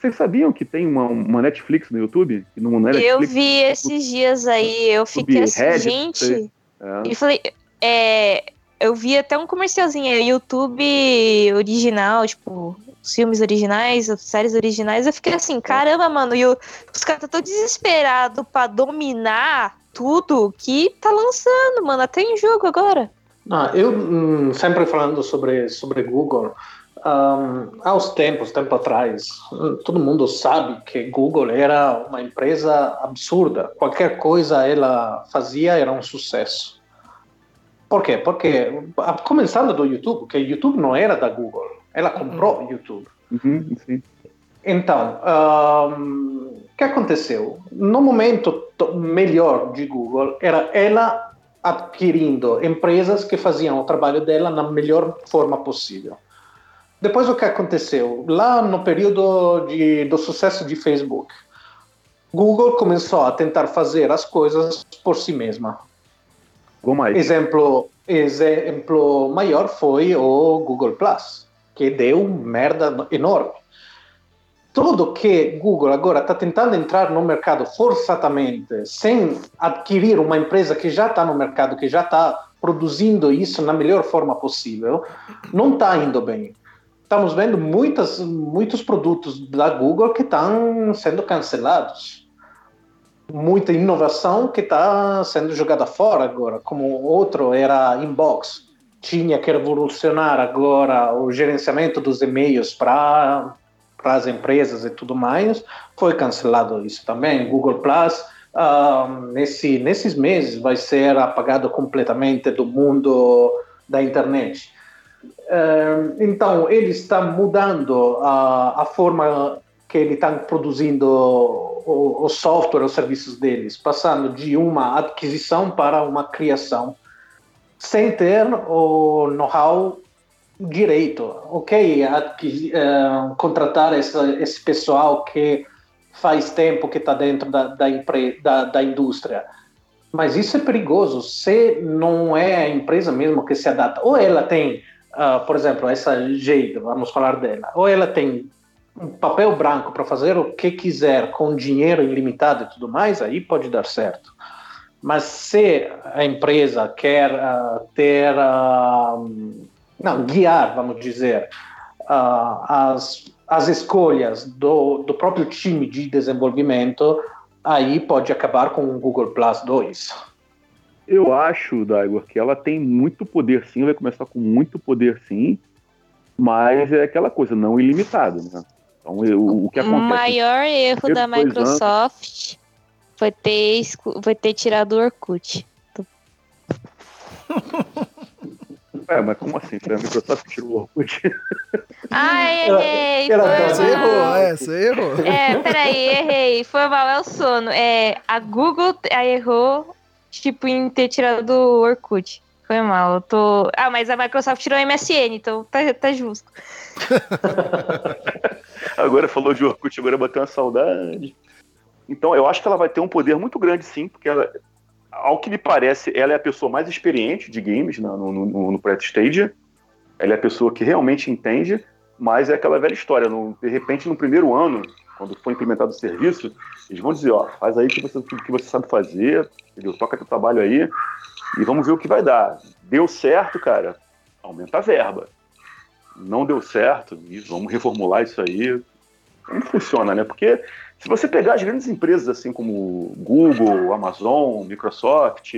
Vocês sabiam que tem uma, uma Netflix no YouTube? Que não é Netflix, eu vi esses dias aí, eu fiquei assim, Reddit, gente. É. E falei, é, eu vi até um comercialzinho, é YouTube original, tipo, filmes originais, séries originais. Eu fiquei assim, caramba, mano, e os caras estão tão desesperados pra dominar tudo que tá lançando, mano, até em jogo agora. Não, eu hum, sempre falando sobre, sobre Google, um, há uns tempos, tempo atrás, todo mundo sabe que Google era uma empresa absurda. Qualquer coisa ela fazia era um sucesso. Por quê? Porque, começando do YouTube, que YouTube não era da Google, ela comprou o uhum. YouTube. Uhum, então, o que aconteceu? No momento melhor de Google, era ela adquirindo empresas que faziam o trabalho dela na melhor forma possível. Depois o que aconteceu? Lá no período de, do sucesso de Facebook, Google começou a tentar fazer as coisas por si mesma. Exemplo, exemplo maior foi o Google Plus, que deu merda enorme. Tudo que Google agora está tentando entrar no mercado forçadamente, sem adquirir uma empresa que já está no mercado, que já está produzindo isso na melhor forma possível, não está indo bem estamos vendo muitas, muitos produtos da Google que estão sendo cancelados. Muita inovação que está sendo jogada fora agora, como outro era Inbox. Tinha que revolucionar agora o gerenciamento dos e-mails para as empresas e tudo mais. Foi cancelado isso também. Google Plus, uh, nesse, nesses meses, vai ser apagado completamente do mundo da internet. Uh, então, ele está mudando a, a forma que ele está produzindo o, o, software, os serviços deles, passando de uma aquisição para uma criação, sem ter o know-how direito. Ok, adquis, uh, contratar essa, esse pessoal que faz tempo que está dentro da, da, da, da indústria. Mas isso é perigoso se não é a empresa mesmo que se adapta. Ou ela tem uh, por exemplo, essa Jade, vamos falar dela, ou ela tem um papel branco para fazer o que quiser com dinheiro ilimitado e tudo mais, aí pode dar certo. Mas se a empresa quer uh, ter, uh, não, guiar, vamos dizer, uh, as, as escolhas do, do próprio time de desenvolvimento, aí pode acabar com o Google Plus 2. Eu acho, Daigor, que ela tem muito poder sim, vai começar com muito poder sim, mas é aquela coisa, não ilimitado, né? Então, o, o que acontece... O maior erro da Microsoft anos... foi ter, foi ter tirado o Orkut. (laughs) É, mas como assim? Foi a Microsoft que tirou o Orkut? (laughs) Ah, errei! Foi você errou, é, você errou. É, peraí, errei. Foi mal, é o sono. É, a Google errou tipo, em ter tirado o Orkut. Foi mal, eu tô. Ah, mas a Microsoft tirou o MSN, então tá, tá justo. (laughs) agora falou de Orkut, agora bateu uma saudade. Então, eu acho que ela vai ter um poder muito grande, sim, porque ela, ao que me parece, ela é a pessoa mais experiente de games no, no, no, no Press Stage. Ela é a pessoa que realmente entende, mas é aquela velha história. No, de repente, no primeiro ano, quando for implementado o serviço, eles vão dizer, ó, faz aí que você, que você sabe fazer, entendeu? Toca teu trabalho aí e vamos ver o que vai dar. Deu certo, cara, aumenta a verba. Não deu certo, vamos reformular isso aí. Como funciona, né? Porque se você pegar as grandes empresas assim como Google, Amazon, Microsoft,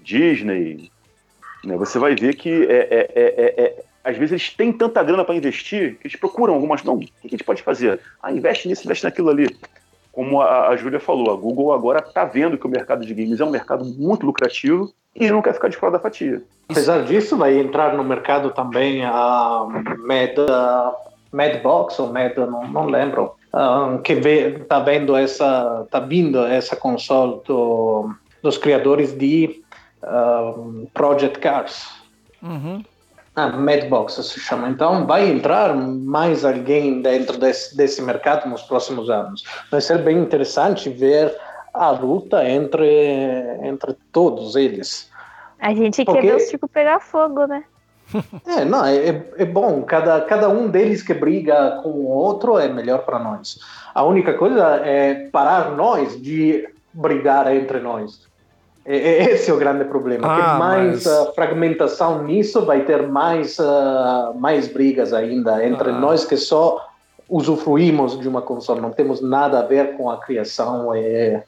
Disney, né, você vai ver que é, é, é, é às vezes eles têm tanta grana para investir que eles procuram algumas. Não, o que a gente pode fazer? Ah, investe nisso, investe naquilo ali como a, a Júlia falou, a Google agora está vendo que o mercado de games é um mercado muito lucrativo e não quer ficar de fora da fatia. Apesar disso, vai entrar no mercado também a Meta Madbox ou Mad, não, não lembro, um, que vê, tá vendo essa, tá vindo essa console do, dos criadores de um, Project Cars. Uhum. Ah, Madbox se chama. Então vai entrar mais alguém dentro desse, desse mercado nos próximos anos. Vai ser bem interessante ver a luta entre, entre todos eles. A gente Porque... quer ver o Chico pegar fogo, né? (laughs) É, não, é, é bom. Cada, cada um deles que briga com o outro é melhor para nós. A única coisa é parar nós de brigar entre nós. Esse é o grande problema. Ah, mais mas... uh, fragmentação nisso vai ter mais, uh, mais brigas ainda entre ah. nós que só usufruímos de uma console, não temos nada a ver com a criação e,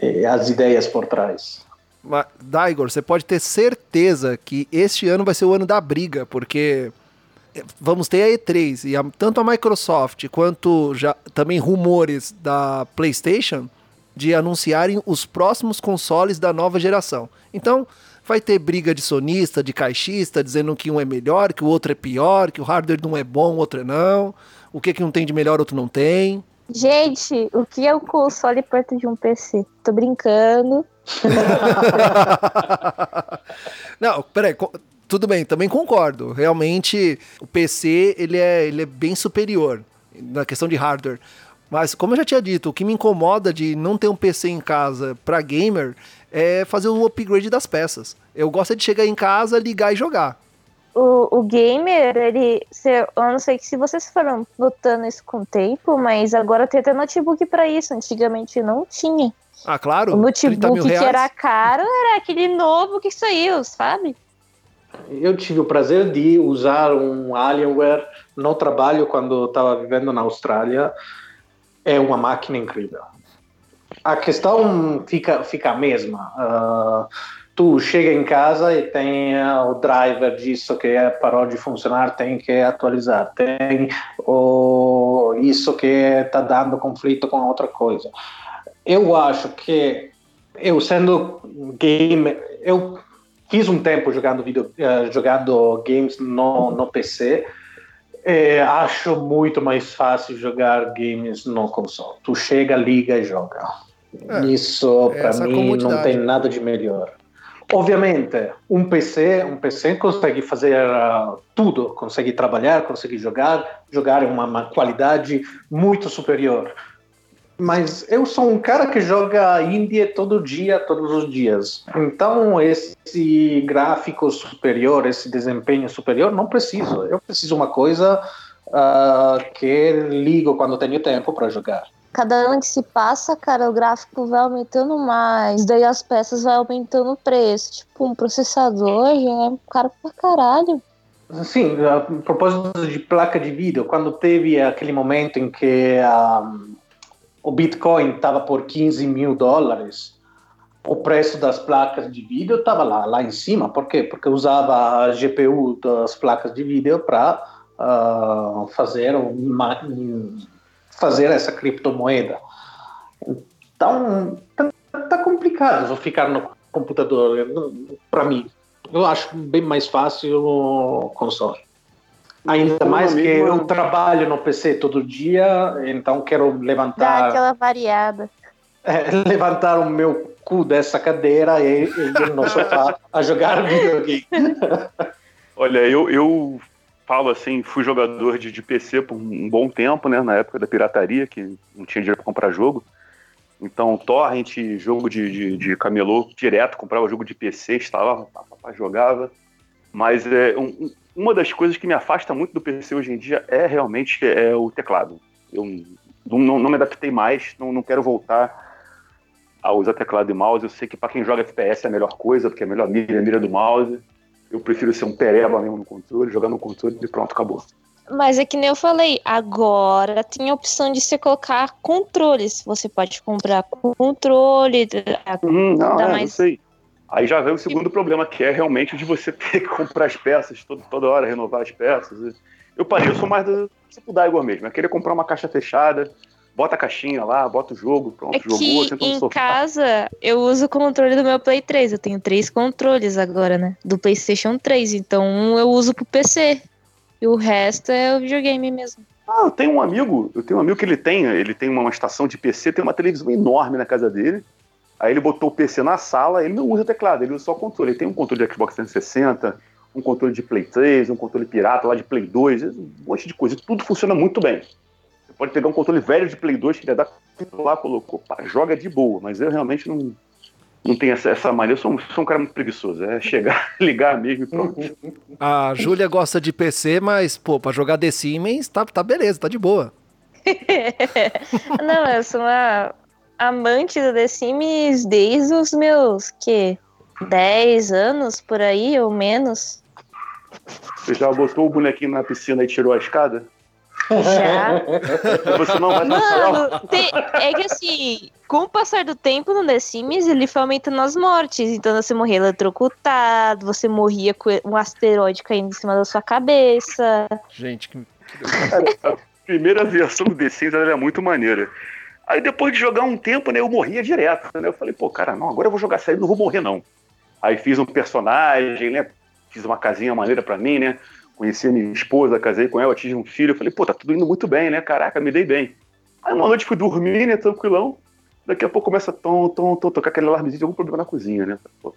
e as ideias por trás. Mas, Daigor, você pode ter certeza que este ano vai ser o ano da briga, porque vamos ter a E3 e a, tanto a Microsoft quanto já também rumores da PlayStation de anunciarem os próximos consoles da nova geração. Então, vai ter briga de sonista, de caixista, dizendo que um é melhor, que o outro é pior, que o hardware não é bom, o outro é não, o que, que um tem de melhor, outro não tem. Gente, o que é um console perto de um PC? Tô brincando. (laughs) não, peraí, tudo bem, também concordo. Realmente, o PC ele é, ele é bem superior na questão de hardware. Mas, como eu já tinha dito, o que me incomoda de não ter um PC em casa para gamer é fazer o upgrade das peças. Eu gosto de chegar em casa, ligar e jogar. O, o gamer, ele. Se, eu não sei se vocês foram notando isso com o tempo, mas agora tem até notebook para isso. Antigamente não tinha. Ah, claro. O notebook que era caro era aquele novo que saiu, sabe? Eu tive o prazer de usar um Alienware no trabalho quando estava vivendo na Austrália é uma máquina incrível. A questão fica, fica a mesma. Uh, tu chega em casa e tem o driver disso que é, parou de funcionar, tem que atualizar. Tem o, isso que está dando conflito com outra coisa. Eu acho que eu sendo game, eu fiz um tempo jogando vídeo, uh, jogando games no, no PC é, acho muito mais fácil jogar games no console. Tu chega, liga e joga. É, Isso para mim não tem nada de melhor. Obviamente, um PC, um PC consegue fazer uh, tudo, consegue trabalhar, consegue jogar, jogar em uma, uma qualidade muito superior. Mas eu sou um cara que joga indie todo dia, todos os dias. Então, esse gráfico superior, esse desempenho superior, não preciso. Eu preciso uma coisa uh, que ligo quando tenho tempo para jogar. Cada ano que se passa, cara, o gráfico vai aumentando mais, daí as peças vai aumentando o preço. Tipo, um processador já é caro pra caralho. Sim, a propósito de placa de vídeo, quando teve aquele momento em que a uh, o Bitcoin estava por 15 mil dólares, o preço das placas de vídeo estava lá, lá em cima. Por quê? Porque usava a GPU das placas de vídeo para uh, ah, fazer, fazer essa criptomoeda. Então, tá, tá complicado ficar no computador, para mim. Eu acho bem mais fácil o console. Ainda mais que eu trabalho no PC todo dia, então quero levantar. Dá aquela variada. (laughs) É, levantar o meu cu dessa cadeira e, ir no sofá a jogar (laughs) videogame. Olha, eu, eu falo assim, fui jogador de, de PC por um bom tempo, né? Na época da pirataria, que não tinha dinheiro para comprar jogo. Então, torrent, jogo de, de, de, camelô direto, comprava jogo de PC, instalava, jogava. Mas é, um, uma das coisas que me afasta muito do PC hoje em dia é realmente é o teclado. Eu não, não me adaptei mais, não, não quero voltar a usar teclado e mouse. Eu sei que para quem joga FPS é a melhor coisa, porque é a melhor mira, a mira do mouse. Eu prefiro ser um pereba mesmo no controle, jogar no controle e pronto, acabou. Mas é que nem eu falei, agora tem a opção de você colocar controles. Você pode comprar controle. Hum, não, é, mais... não sei. Aí já vem o segundo problema, que é realmente de você (laughs) ter que comprar as peças toda, toda hora, renovar as peças. Eu parei, eu sou mais do tipo da igual mesmo. É querer comprar uma caixa fechada, bota a caixinha lá, bota o jogo, pronto, é jogou, senta no em casa, eu uso o controle do meu Play 3. Eu tenho três controles agora, né? Do PlayStation 3. Então, um eu uso pro PC. E o resto é o videogame mesmo. Ah, eu tenho um amigo, eu tenho um amigo que ele tem, ele tem uma estação de PC, tem uma televisão enorme na casa dele. Aí ele botou o PC na sala, ele não usa teclado, ele usa só o controle. Ele tem um controle de Xbox 360, um controle de Play 3, um controle pirata lá de Play 2, um monte de coisa. Tudo funciona muito bem. Você pode pegar um controle velho de Play 2 que ele dá lá, colocou, pá, joga de boa, mas eu realmente não, não tenho essa, essa mania. Eu sou, sou um cara muito preguiçoso. É chegar, (laughs) ligar mesmo e pronto. A Júlia gosta de PC, mas, pô, pra jogar The Siemens, tá, tá beleza, tá de boa. (laughs) não, eu sou uma amante do The Sims desde os meus, que, 10 anos por aí ou menos. Você já botou o bonequinho na piscina e tirou a escada? Já. Você não vai Mano, tem, é que assim, com o passar do tempo no The Sims, ele foi aumentando as mortes. Então você morria eletrocutado, você morria com um asteroide caindo em cima da sua cabeça. Gente, que. a primeira versão do The Sims era muito maneira. Aí depois de jogar um tempo, né, eu morria direto. Né? Eu falei, pô, cara, não, agora eu vou jogar sério, não vou morrer, não. Aí fiz um personagem, né? Fiz uma casinha maneira para mim, né? Conheci a minha esposa, casei com ela, tive um filho. Falei, pô, tá tudo indo muito bem, né? Caraca, me dei bem. Aí uma noite fui dormir, né? Tranquilão. Daqui a pouco começa tom, tom, tom, tocar aquele alarmezinho de algum problema na cozinha, né? Pô.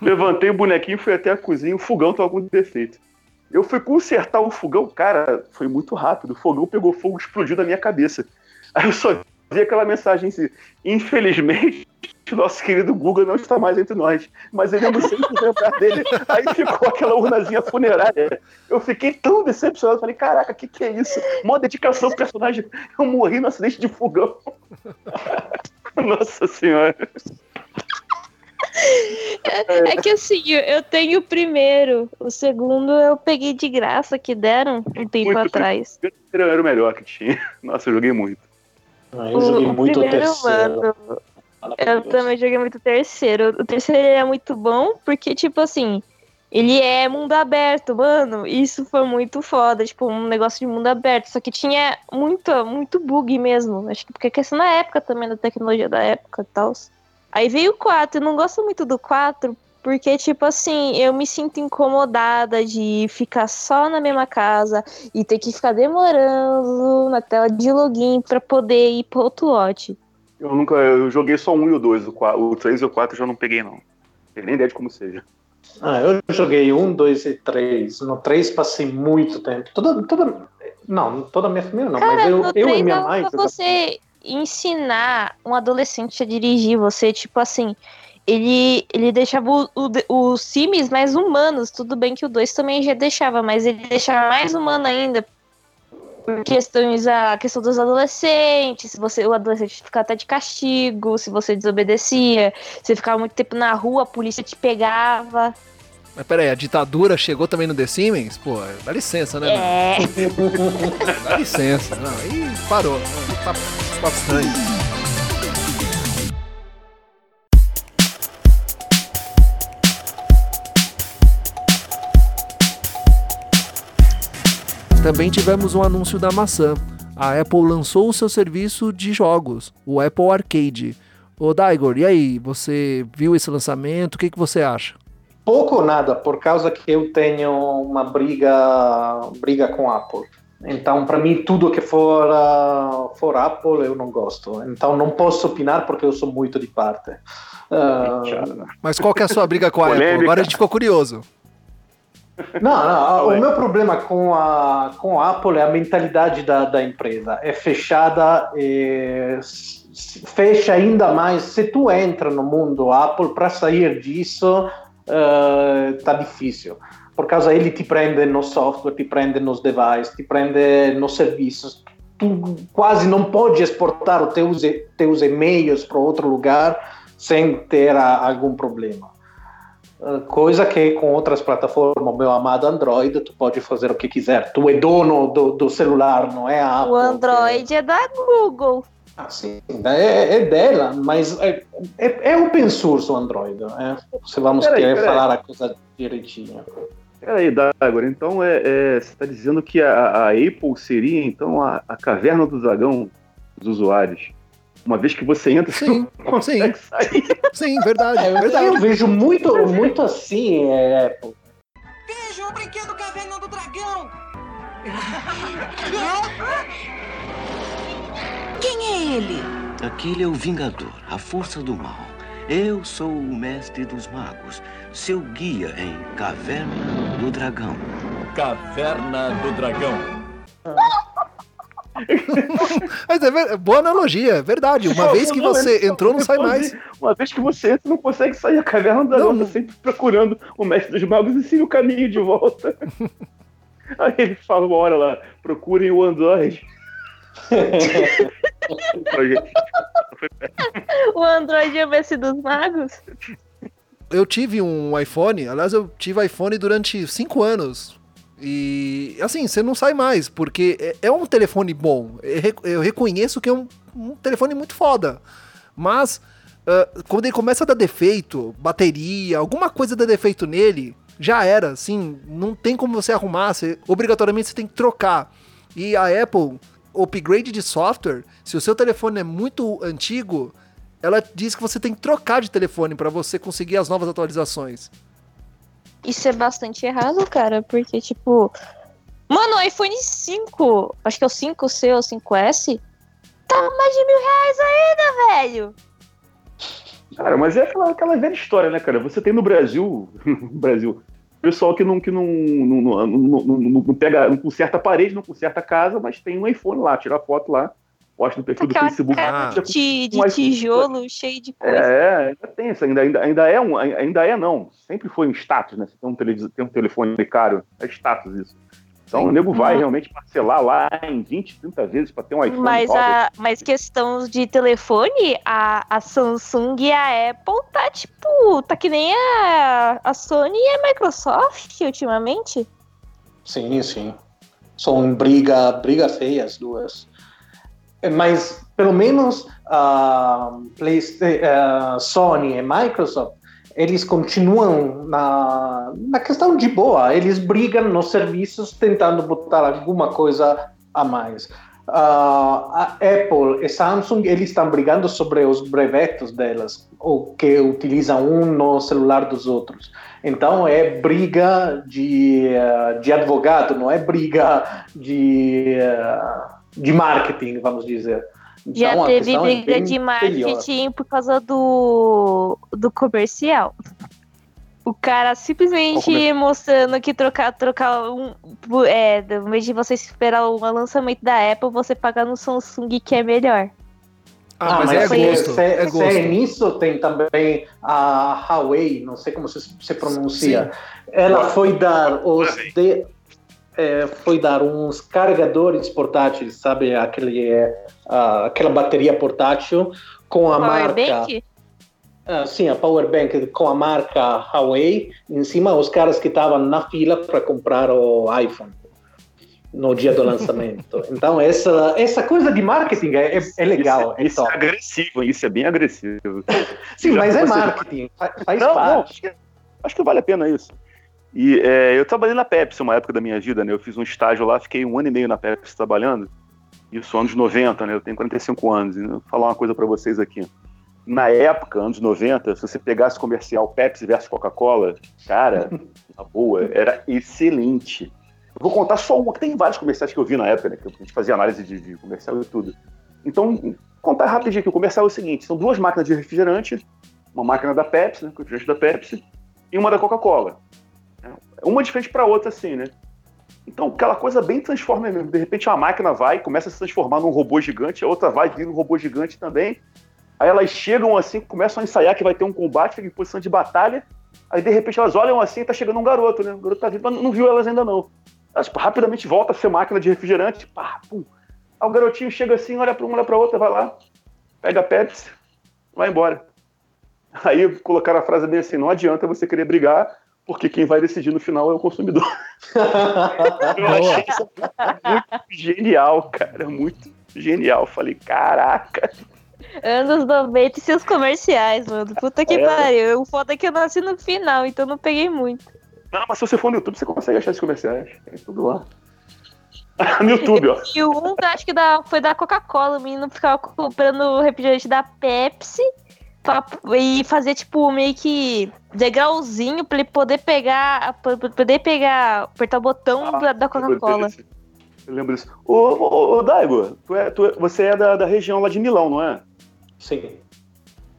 Levantei o bonequinho, fui até a cozinha, o fogão tava com defeito. Eu fui consertar o fogão, cara, foi muito rápido. O fogão pegou fogo, explodiu na minha cabeça. Aí eu só vi aquela mensagem assim: infelizmente, o nosso querido Google não está mais entre nós, mas ele não sempre lembrar dele. Aí ficou aquela urnazinha funerária. Eu fiquei tão decepcionado, falei: caraca, o que, que é isso? Mó dedicação pro personagem. Eu morri no acidente de fogão. (laughs) Nossa Senhora. É, é, que assim, eu tenho o primeiro, o segundo eu peguei de graça que deram um tempo muito atrás. O primeiro era o melhor que tinha. (laughs) Nossa, eu joguei muito. Ah, eu joguei o muito o terceiro. Mano, eu também joguei muito o terceiro. O terceiro é muito bom, porque, tipo assim, ele é mundo aberto, mano. Isso foi muito foda, tipo, um negócio de mundo aberto. Só que tinha muito, muito bug mesmo. Acho que porque é questão na época também, da tecnologia da época e tal. Aí veio o 4, eu não gosto muito do 4, porque, tipo assim, eu me sinto incomodada de ficar só na mesma casa e ter que ficar demorando na tela de login para poder ir pro outro lote. Eu nunca. Eu joguei só um e o dois. O, 4, o 3 e o 4 eu já não peguei, não. Tenho nem ideia de como seja. Ah, eu joguei um, dois e três. No 3 passei muito tempo. Toda, toda, não, toda a minha família não, Cara, mas eu, eu e minha mãe. Você ensinar um adolescente a dirigir, você, tipo assim, ele, ele deixava o, o, os Sims mais humanos. Tudo bem que o 2 também já deixava, mas ele deixava mais humano ainda. Por questões, a questão dos adolescentes, se você, o adolescente ficar até de castigo, se você desobedecia, se ficava muito tempo na rua, a polícia te pegava. Mas peraí, a ditadura chegou também no The Siemens? Pô, dá licença, né? É. (laughs) dá licença. Não, aí parou. Tá, tá estranho. Também tivemos um anúncio da maçã. A Apple lançou o seu serviço de jogos, o Apple Arcade. Ô Daigor, e aí, você viu esse lançamento? O que, que você acha? Pouco ou nada, por causa que eu tenho uma briga, briga com a Apple. Então, para mim, tudo que for, uh, for Apple eu não gosto. Então, não posso opinar porque eu sou muito de parte. Uh... Mas qual que é a sua briga com a Apple? Agora a gente ficou curioso. Não, não. (laughs) O meu problema com a, com a Apple é a mentalidade da, da empresa. É fechada, e fecha ainda mais. Se tu entra no mundo Apple, para sair disso, uh, tá difícil. Por causa ele te prende no software, te prende nos devices, te prende nos serviços. Tu quase não pode exportar os teus, teus e-mails para outro lugar sem ter a, algum problema. Coisa que com outras plataformas, meu amado Android, tu pode fazer o que quiser. Tu é dono do, do celular, não é a Apple. O Android que... é da Google. Ah, sim, é, é dela, mas é, é, é open source o Android. Né? Se vamos peraí, querer peraí. falar a coisa direitinho. Peraí, Dagor, então é, é você está dizendo que a, a, Apple seria então a, a caverna do dragão dos usuários? Uma vez que você entra, sim, você sim. sair. Sim, verdade, verdade. Eu vejo muito, muito assim, é, Veja o brinquedo Caverna do Dragão! Quem é ele? Aquele é o Vingador, a força do mal. Eu sou o mestre dos magos, seu guia em Caverna do Dragão. Caverna do Dragão. Mas é ver... boa analogia, é verdade. Uma vez que você entrou, não sai mais. Uma vez que você entra, não consegue sair. A caverna do dragão tá sempre procurando o mestre dos magos e sim o caminho de volta. (laughs) Aí ele fala uma hora lá, procurem o Android. (laughs) o Android é o mestre dos magos? Eu tive um iPhone, aliás, eu tive iPhone durante cinco anos. E assim, você não sai mais, porque é, é um telefone bom. Eu reconheço que é um, um telefone muito foda. Mas uh, quando ele começa a dar defeito, bateria, alguma coisa dá defeito nele, já era, assim, não tem como você arrumar, você, obrigatoriamente você tem que trocar. E a Apple, upgrade de software, se o seu telefone é muito antigo, ela diz que você tem que trocar de telefone para você conseguir as novas atualizações. Isso é bastante errado, cara, porque, tipo. Mano, o iPhone 5, acho que é o 5C ou 5S, tá mais de mil reais ainda, velho. Cara, mas é aquela, aquela velha história, né, cara? Você tem no Brasil, (laughs) Brasil, pessoal que não, que não, não, não, não, não, pega, não conserta a parede, não conserta a casa, mas tem um iPhone lá, tira a foto lá, posta no perfil Aquela do Facebook. Ah. De, de tijolo cheio de coisa. É, ainda tem isso, ainda, ainda, ainda é um, ainda é não. Sempre foi um status, né? Você tem um, tele, tem um telefone caro, é status isso. Então o nego vai uhum. realmente parcelar lá em 20, 30 vezes para ter um iPhone. Mas, a, mas questão de telefone, a, a Samsung e a Apple tá tipo, tá que nem a, a Sony e a Microsoft ultimamente. Sim, sim. São briga, briga feia as duas. É, mas pelo menos a uh, Sony e Microsoft eles continuam na, na questão de boa, eles brigam nos serviços tentando botar alguma coisa a mais. Uh, a Apple e Samsung eles estão brigando sobre os brevetos delas, ou que utilizam um no celular dos outros. Então é briga de, uh, de advogado, não é briga de uh, de marketing, vamos dizer. Então, Já teve é briga é de marketing por causa do, do comercial. O cara simplesmente mostrando que trocar, trocar um. É, no vez de você esperar o lançamento da Apple, você pagar no Samsung que é melhor. Ah, ah mas, mas, é, gosto, se, é gosto. Se é nisso, tem também a Huawei, não sei como se, se pronuncia. Sim. Ela foi dar os. De, é, foi dar uns carregadores portáteis, sabe? Aquele, é, uh, aquela bateria portátil com a Power marca. Bank? Uh, sim, a Power Bank com a marca Huawei em cima, os caras que estavam na fila para comprar o iPhone no dia do lançamento. (laughs) Então, essa, essa coisa de marketing é, é legal. Isso, é, isso é, agressivo, isso é bem agressivo. Sim, Já mas é marketing, faz não, parte. Não, acho, que, acho que vale a pena isso. E é, eu trabalhei na Pepsi uma época da minha vida, né? Eu fiz um estágio lá, fiquei um ano e meio na Pepsi trabalhando. Isso anos 90, né? Eu tenho 45 anos. E vou falar uma coisa para vocês aqui. Na época, anos 90, se você pegasse comercial Pepsi versus Coca-Cola, cara, (laughs) na boa, era excelente. Eu vou contar só uma, que tem vários comerciais que eu vi na época, né? Que a gente fazia análise de, de comercial e tudo. Então, contar rapidinho aqui. O comercial é o seguinte: são duas máquinas de refrigerante, uma máquina da Pepsi, né? Refrigerante da Pepsi, e uma da Coca-Cola. Uma de frente para outra, assim, né? Então, aquela coisa bem transforma mesmo. De repente, uma máquina vai, começa a se transformar num robô gigante, a outra vai vir um robô gigante também. Aí elas chegam assim, começam a ensaiar que vai ter um combate, ficam em posição de batalha. Aí, de repente, elas olham assim tá chegando um garoto, né? O garoto tá vindo, mas não viu elas ainda não. Elas rapidamente volta a ser máquina de refrigerante, pá, pum. Aí o garotinho chega assim, olha para uma, olha para outra, vai lá, pega a Pepsi, vai embora. Aí colocaram a frase bem assim: não adianta você querer brigar porque quem vai decidir no final é o consumidor. (laughs) eu achei isso muito genial, cara, muito genial. Falei, caraca. Anos 90 e seus comerciais, mano. Puta que é. pariu. O foda é que eu nasci no final, então não peguei muito. Não, mas se você for no YouTube, você consegue achar esses comerciais. É tudo lá. (laughs) no YouTube, ó. E o um, acho que da, foi da Coca-Cola. O menino ficava comprando o refrigerante da Pepsi pra, e fazer, tipo, meio que degrauzinho pra ele poder pegar. Pra poder pegar. apertar o botão ah, da, da Coca-Cola. Eu lembro disso. Ô, ô, ô Daigo, tu é, tu é, você é da, da região lá de Milão, não é? Sim.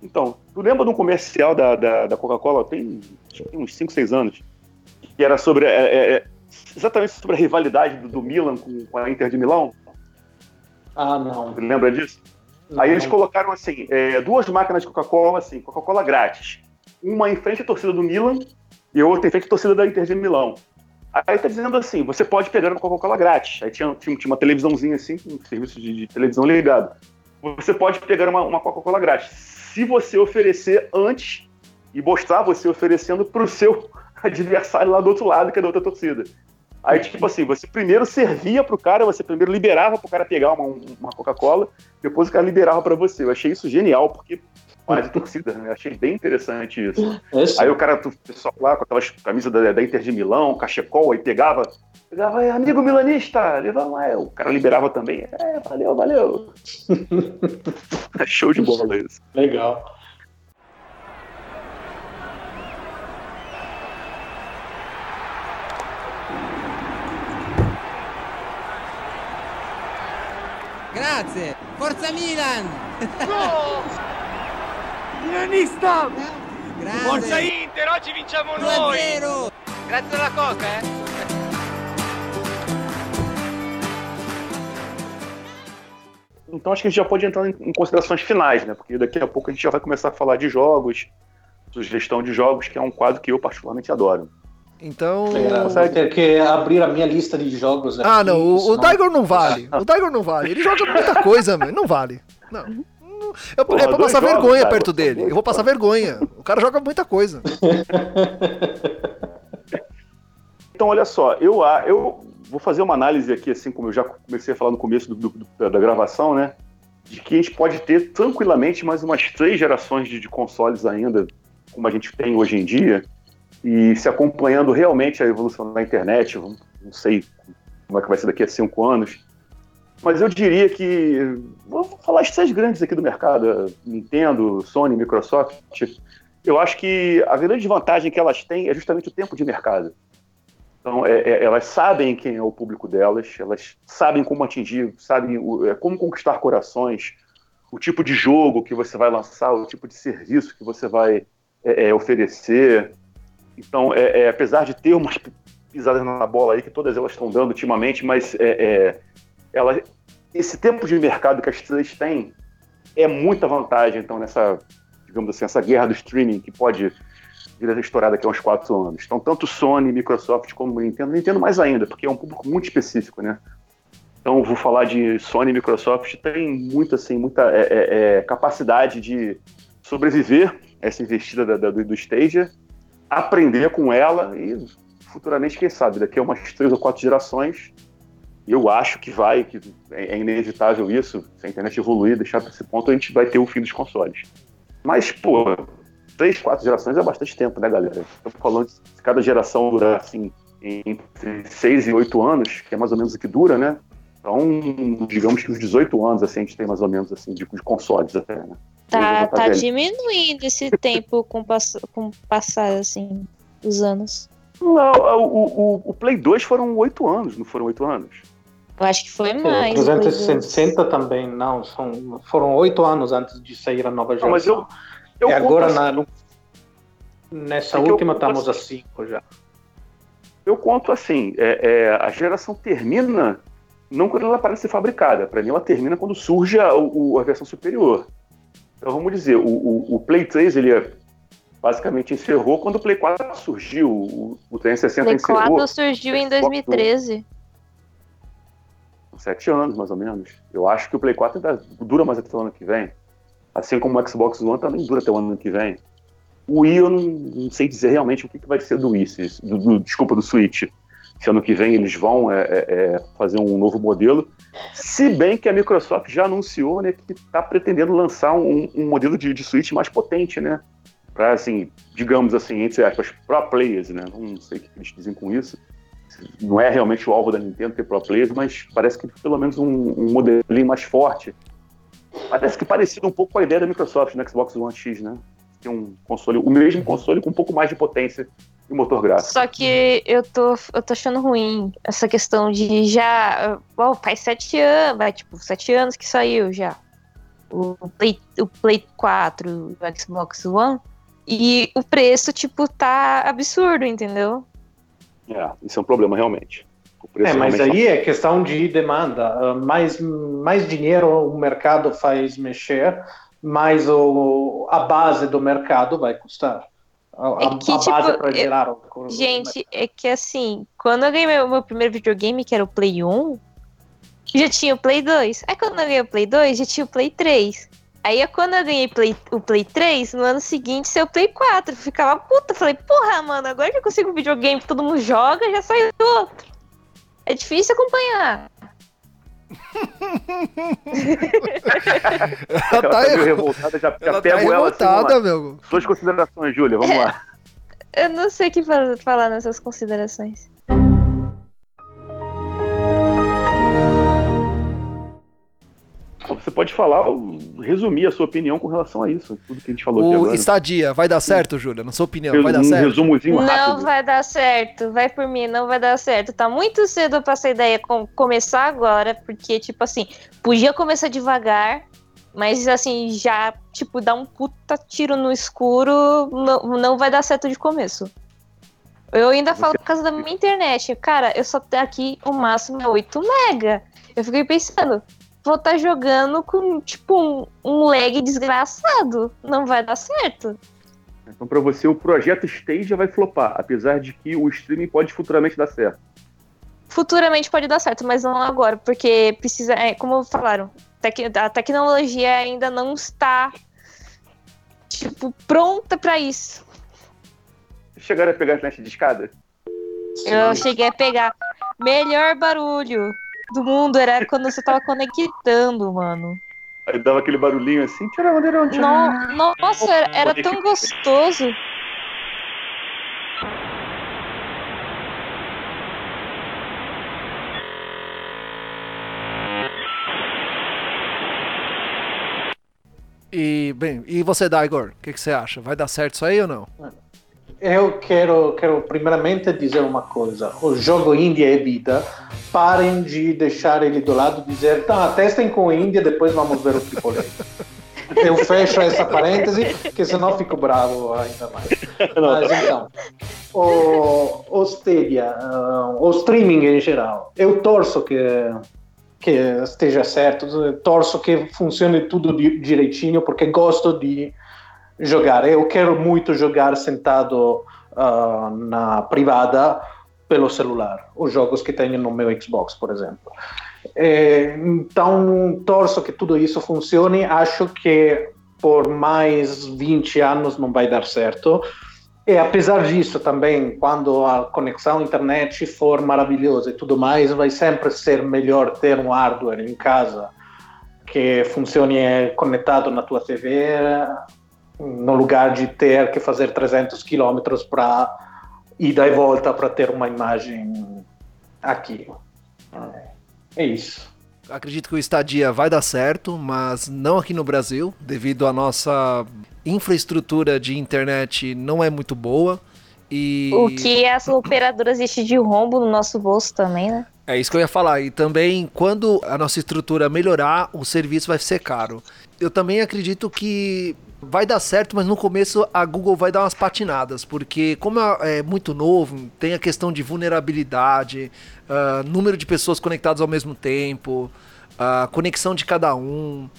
Então, tu lembra de um comercial da, da, da Coca-Cola? Tem, tem, uns 5, 6 anos. Que era sobre. É, é, é, exatamente sobre a rivalidade do, do Milan com, com, a Inter de Milão. Ah, não. Tu lembra disso? Não. Aí eles colocaram assim, é, duas máquinas de Coca-Cola, assim, Coca-Cola grátis. Uma em frente à torcida do Milan e outra em frente à torcida da Inter de Milão. Aí tá dizendo assim, você pode pegar uma Coca-Cola grátis. Aí tinha, tinha, tinha, uma televisãozinha assim, um serviço de, de televisão ligado. Você pode pegar uma, uma Coca-Cola grátis. Se você oferecer antes e mostrar você oferecendo para o seu (laughs) adversário lá do outro lado, que é da outra torcida. Aí, tipo assim, você primeiro servia pro cara, você primeiro liberava pro cara pegar uma, uma Coca-Cola, depois o cara liberava para você. Eu achei isso genial, porque quase torcida, né? Achei bem interessante isso. Esse? Aí o cara, o pessoal lá com aquelas camisas da, da Inter de Milão, cachecol, aí pegava, pegava, é, amigo milanista, levava, é, o cara liberava também. É, valeu, valeu. (laughs) é show de bola isso. Legal. Grazie! Forza Milan! No! Milanista! Grande. Forza Inter, oggi vinciamo noi! Grazie alla Coca, eh! Então acho que a gente já pode entrar em considerações finais, né? Porque daqui a pouco a gente já vai começar a falar de jogos, sugestão de jogos, que é um quadro que eu particularmente adoro. Então. Você ter que abrir a minha lista de jogos. Ah, não, o, o Daigor não vale. O Daigor não vale. Ele joga muita coisa, meu. Não vale. Não. Eu, Porra, é pra passar vergonha jogos, perto dele. Eu vou passar vergonha. O cara joga muita coisa. (laughs) Então, olha só, eu, eu vou fazer uma análise aqui, assim como eu já comecei a falar no começo do, do, da gravação, né? De que a gente pode ter tranquilamente mais umas três gerações de, de consoles ainda, como a gente tem hoje em dia, e se acompanhando realmente a evolução da internet, não sei como é que vai ser daqui a cinco anos, mas eu diria que. Vou falar as três grandes aqui do mercado: Nintendo, Sony, Microsoft. Eu acho que a grande vantagem que elas têm é justamente o tempo de mercado. Então, é, é, elas sabem quem é o público delas, elas sabem como atingir, sabem o, é, como conquistar corações, o tipo de jogo que você vai lançar, o tipo de serviço que você vai é, é, oferecer. Então, é, apesar de ter umas pisadas na bola aí que todas elas estão dando ultimamente, mas ela, esse tempo de mercado que as três têm é muita vantagem, então, nessa, digamos assim, essa guerra do streaming que pode vir a estourar daqui a uns quatro anos. Então, tanto Sony, Microsoft como Nintendo, Nintendo mais ainda, porque é um público muito específico, né? Então, vou falar de Sony e Microsoft, tem muita, assim, muita é, é, é, capacidade de sobreviver essa investida da, da, do Stadia, aprender com ela e futuramente, quem sabe, daqui a umas três ou quatro gerações, eu acho que vai, que é inevitável isso, se a internet evoluir, deixar para esse ponto, a gente vai ter o fim dos consoles. Mas, pô, três, quatro gerações é bastante tempo, né, galera? Estamos falando de cada geração durar, assim, entre seis e oito anos, que é mais ou menos o que dura, né? Então, digamos que uns 18 anos, assim, a gente tem mais ou menos, assim, de, de consoles até, né? Tá, tá diminuindo esse tempo com, pass com passar, assim, os anos. Não, o, o, o Play 2 foram oito anos, não foram oito anos? Eu acho que foi mais. 360 também, não. São, foram oito anos antes de sair a nova geração. Não, mas eu, eu e agora, assim, na, nessa é última, estamos assim, a cinco já. Eu conto assim: é, é, a geração termina não quando ela parece ser fabricada. Para mim, ela termina quando surge a, a, versão superior. Então, vamos dizer: o, o, o Play 3 ele é, basicamente encerrou quando o Play 4 surgiu. O, o 360 Play encerrou. O Play 4 surgiu em 2013 sete anos, mais ou menos. Eu acho que o Play 4 ainda dura mais até o ano que vem. Assim como o Xbox One também dura até o ano que vem. O Wii eu não, não sei dizer realmente o que, que vai ser do Wii, do, do, desculpa, do Switch. Se ano que vem eles vão é, é, é fazer um novo modelo. Se bem que a Microsoft já anunciou né, que está pretendendo lançar um, um modelo de, de, Switch mais potente, né? Para, assim, digamos assim, entre aspas, pro players, né? Não sei o que eles dizem com isso não é realmente o alvo da Nintendo ter pro players, mas parece que pelo menos um, um modelinho mais forte. Parece que parecido um pouco com a ideia da Microsoft no Xbox One X, né? Ter um console, o mesmo console com um pouco mais de potência e motor gráfico. Só que eu tô, eu tô achando ruim essa questão de já. Oh, faz sete anos, vai, tipo, sete anos que saiu já. O Play, o Play 4, o Xbox One. E o preço, tipo, tá absurdo, entendeu? É, isso é um problema realmente. É, mas aí é questão de demanda. Ah, mais, mais dinheiro o mercado faz mexer, mais o, a base do mercado vai custar. A, é que, a tipo, base para gerar eu, o, Gente, é que assim, quando eu ganhei meu, meu primeiro videogame, que era o Play 1, já tinha o Play 2. Aí quando eu ganhei o Play 2, já tinha o Play 3. Aí quando eu ganhei Play, o Play 3, no ano seguinte saiu o Play 4. Eu ficava puta, falei, porra, mano, agora que eu consigo um videogame que todo mundo joga, já saiu outro. É difícil acompanhar. Ela tá, tá meio revoltada, já, já ela pego tá ela assim, meu. Suas considerações, Júlia, vamos lá. Eu não sei o que falar nessas considerações. Você pode falar, resumir a sua opinião com relação a isso, tudo que a gente falou o aqui agora. estadia, vai dar certo, Júlia? Na sua opinião, vai dar um certo? resumozinho não rápido. Não vai dar certo, vai por mim, não vai dar certo. Tá muito cedo pra essa ideia com começar agora, porque, tipo assim, podia começar devagar, mas, assim, já, tipo, dar um puta tiro no escuro não, não vai dar certo de começo. Eu ainda falo por causa da minha internet. Cara, eu só tenho aqui o máximo é 8 mega. Eu fiquei pensando, vou estar tá jogando com, tipo, um, um lag desgraçado. Não vai dar certo. Então, para você, o projeto Stadia vai flopar, apesar de que o streaming pode futuramente dar certo. Futuramente pode dar certo, mas não agora, porque precisa, é, como falaram, a tecnologia ainda não está, tipo, pronta para isso. Chegaram a pegar a net de escada? Eu cheguei a pegar. Melhor barulho do mundo era quando você tava conectando, mano. Aí dava aquele barulhinho assim, tira bandeirão, tira. No, nossa, era, era tão gostoso. E, bem, e você, Daigor, o que, que, você acha? Vai dar certo isso aí ou não? Eu quero, quero primeiramente dizer uma coisa: o jogo Índia é vida. Parem de deixar ele do lado e dizer, tá, testem com Índia, depois vamos ver o AAA. (laughs) Eu fecho essa parêntese, que senão fico bravo ainda mais. Mas então, o, o Stadia, uh, o streaming em geral, eu torço que, que esteja certo, torço que funcione tudo direitinho, porque gosto de jogar. Eu quero muito jogar sentado uh, na privada pelo celular, os jogos que tenho no meu Xbox, por exemplo. É, então, torço que tudo isso funcione. Acho que por mais 20 anos não vai dar certo. E apesar disso, também, quando a conexão internet for maravilhosa e tudo mais, vai sempre ser melhor ter um hardware em casa que funcione conectado na tua TV no lugar de ter que fazer 300 quilômetros para ida e volta para ter uma imagem aqui. É isso. Acredito que o Estadia vai dar certo, mas não aqui no Brasil, devido à nossa infraestrutura de internet não é muito boa. E... O que as operadoras deixam de rombo no nosso bolso também, né? É isso que eu ia falar. E também, quando a nossa estrutura melhorar, o serviço vai ser caro. Eu também acredito que vai dar certo, mas no começo a Google vai dar umas patinadas, porque como é, é muito novo, tem a questão de vulnerabilidade, uh, número de pessoas conectadas ao mesmo tempo, uh, conexão de cada um.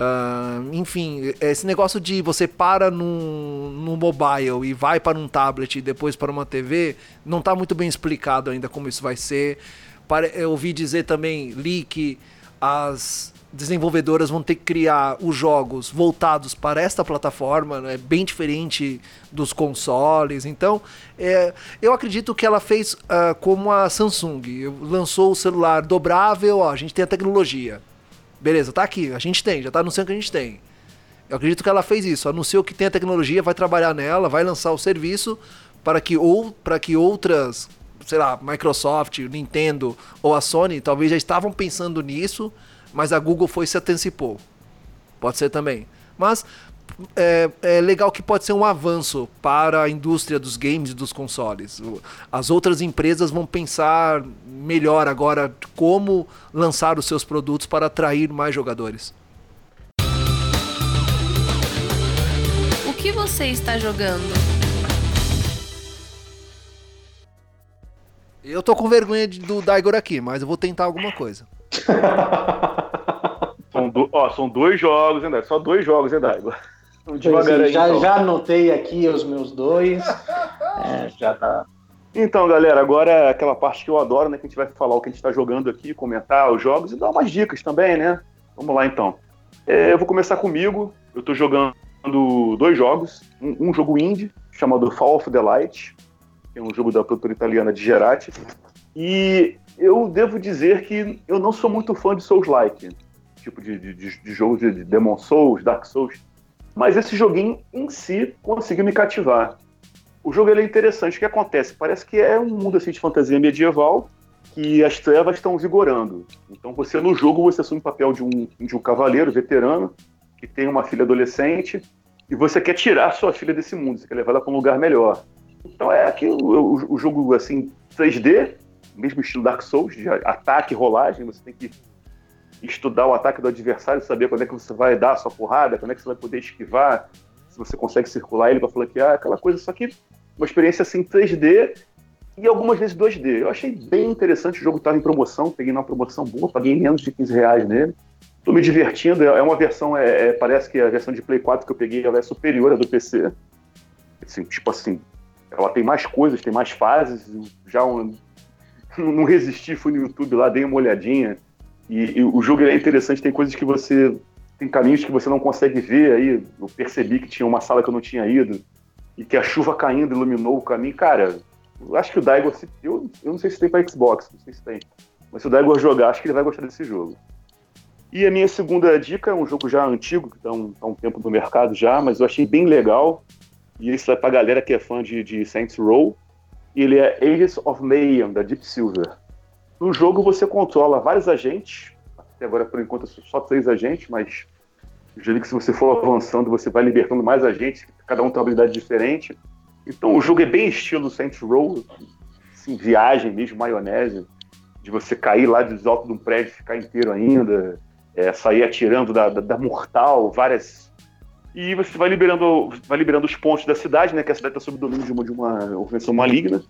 Uh, enfim, esse negócio de você para no, no mobile e vai para um tablet e depois para uma TV, não está muito bem explicado ainda como isso vai ser. Eu ouvi dizer também, que as desenvolvedoras vão ter que criar os jogos voltados para esta plataforma, né, bem diferente dos consoles. Então, é, eu acredito que ela fez uh, como a Samsung, lançou o celular dobrável, ó, a gente tem a tecnologia. Beleza, tá aqui, a gente tem, já tá anunciando que a gente tem. Eu acredito que ela fez isso, anunciou que tem a tecnologia, vai trabalhar nela, vai lançar o serviço para que ou para que outras, sei lá, Microsoft, Nintendo ou a Sony talvez já estavam pensando nisso mas a Google foi se antecipou. Pode ser também. Mas é, é, legal que pode ser um avanço para a indústria dos games e dos consoles. As outras empresas vão pensar melhor agora como lançar os seus produtos para atrair mais jogadores. O que você está jogando? Eu tô com vergonha de, do Daigor aqui, mas eu vou tentar alguma coisa. (laughs) são, do, ó, são dois jogos, hein, Só dois jogos, hein, Daigor? Devagar aí, já, então. já anotei aqui os meus dois. É, já tá. Então, galera, agora é aquela parte que eu adoro, né? Que a gente vai falar o que a gente está jogando aqui, comentar os jogos e dar umas dicas também, né? Vamos lá então. É, eu vou começar comigo. Eu estou jogando dois jogos. Um, um, jogo indie chamado Fall of the Light, que é um jogo da produtora italiana de Gerati. E eu devo dizer que eu não sou muito fã de Souls-like, tipo de, de, de jogos de Demon Souls, Dark Souls. Mas esse joguinho em si conseguiu me cativar. O jogo é interessante. O que acontece? Parece que é um mundo assim, de fantasia medieval que as trevas estão vigorando. Então você no jogo você assume o papel de um, de um cavaleiro veterano que tem uma filha adolescente e você quer tirar sua filha desse mundo, você quer levar ela para um lugar melhor. Então é aqui o, o, o, jogo assim 3D, mesmo estilo Dark Souls, de ataque e rolagem, você tem que estudar o ataque do adversário, saber quando é que você vai dar a sua porrada, quando é que você vai poder esquivar, se você consegue circular ele para flanquear, aquela coisa, só que uma experiência assim 3D e algumas vezes 2D. Eu achei bem interessante, o jogo estava em promoção, peguei numa promoção boa, paguei menos de 15 reais nele. Estou me divertindo, é uma versão, é, é, parece que a versão de Play 4 que eu peguei ela é superior à do PC. Assim, tipo assim, ela tem mais coisas, tem mais fases. Já um, (laughs) não resisti, fui no YouTube lá, dei uma olhadinha. E, e o jogo é interessante, tem coisas que você. Tem caminhos que você não consegue ver aí. Eu percebi que tinha uma sala que eu não tinha ido. E que a chuva caindo iluminou o caminho. Cara, eu acho que o Daigo. Eu, eu não sei se tem para Xbox, não sei se tem. Mas se o Daigo jogar, acho que ele vai gostar desse jogo. E a minha segunda dica é um jogo já antigo, que está um, tá um tempo no mercado já, mas eu achei bem legal. E isso é pra galera que é fã de, de Saints Row. Ele é Ages of Mayhem, da Deep Silver. No jogo você controla vários agentes, até agora por enquanto só três agentes, mas vi que se você for avançando você vai libertando mais agentes, cada um tem uma habilidade diferente. Então o jogo é bem estilo Saints Row, assim, viagem mesmo, maionese, de você cair lá de alto de um prédio e ficar inteiro ainda, é, sair atirando da, da, da, mortal, várias. E você vai liberando, vai liberando os pontos da cidade, né? Que a cidade está sob domínio de uma, de uma organização maligna.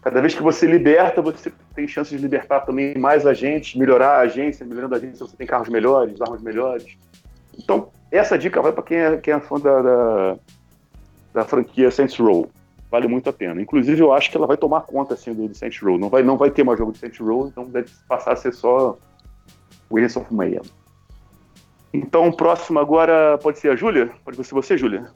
Cada vez que você liberta, você tem chance de libertar também mais agentes, melhorar a agência, melhorando a agência, você tem carros melhores, armas melhores. Então, essa dica vai para quem é, quem é fã da, da, da, franquia Saints Row. Vale muito a pena. Inclusive, eu acho que ela vai tomar conta assim, do, do Saints Row. Não vai, não vai ter mais jogo de Saints Row, então deve passar a ser só Agents of Mayhem. Então, o próximo agora pode ser a Júlia? Pode ser você, Júlia?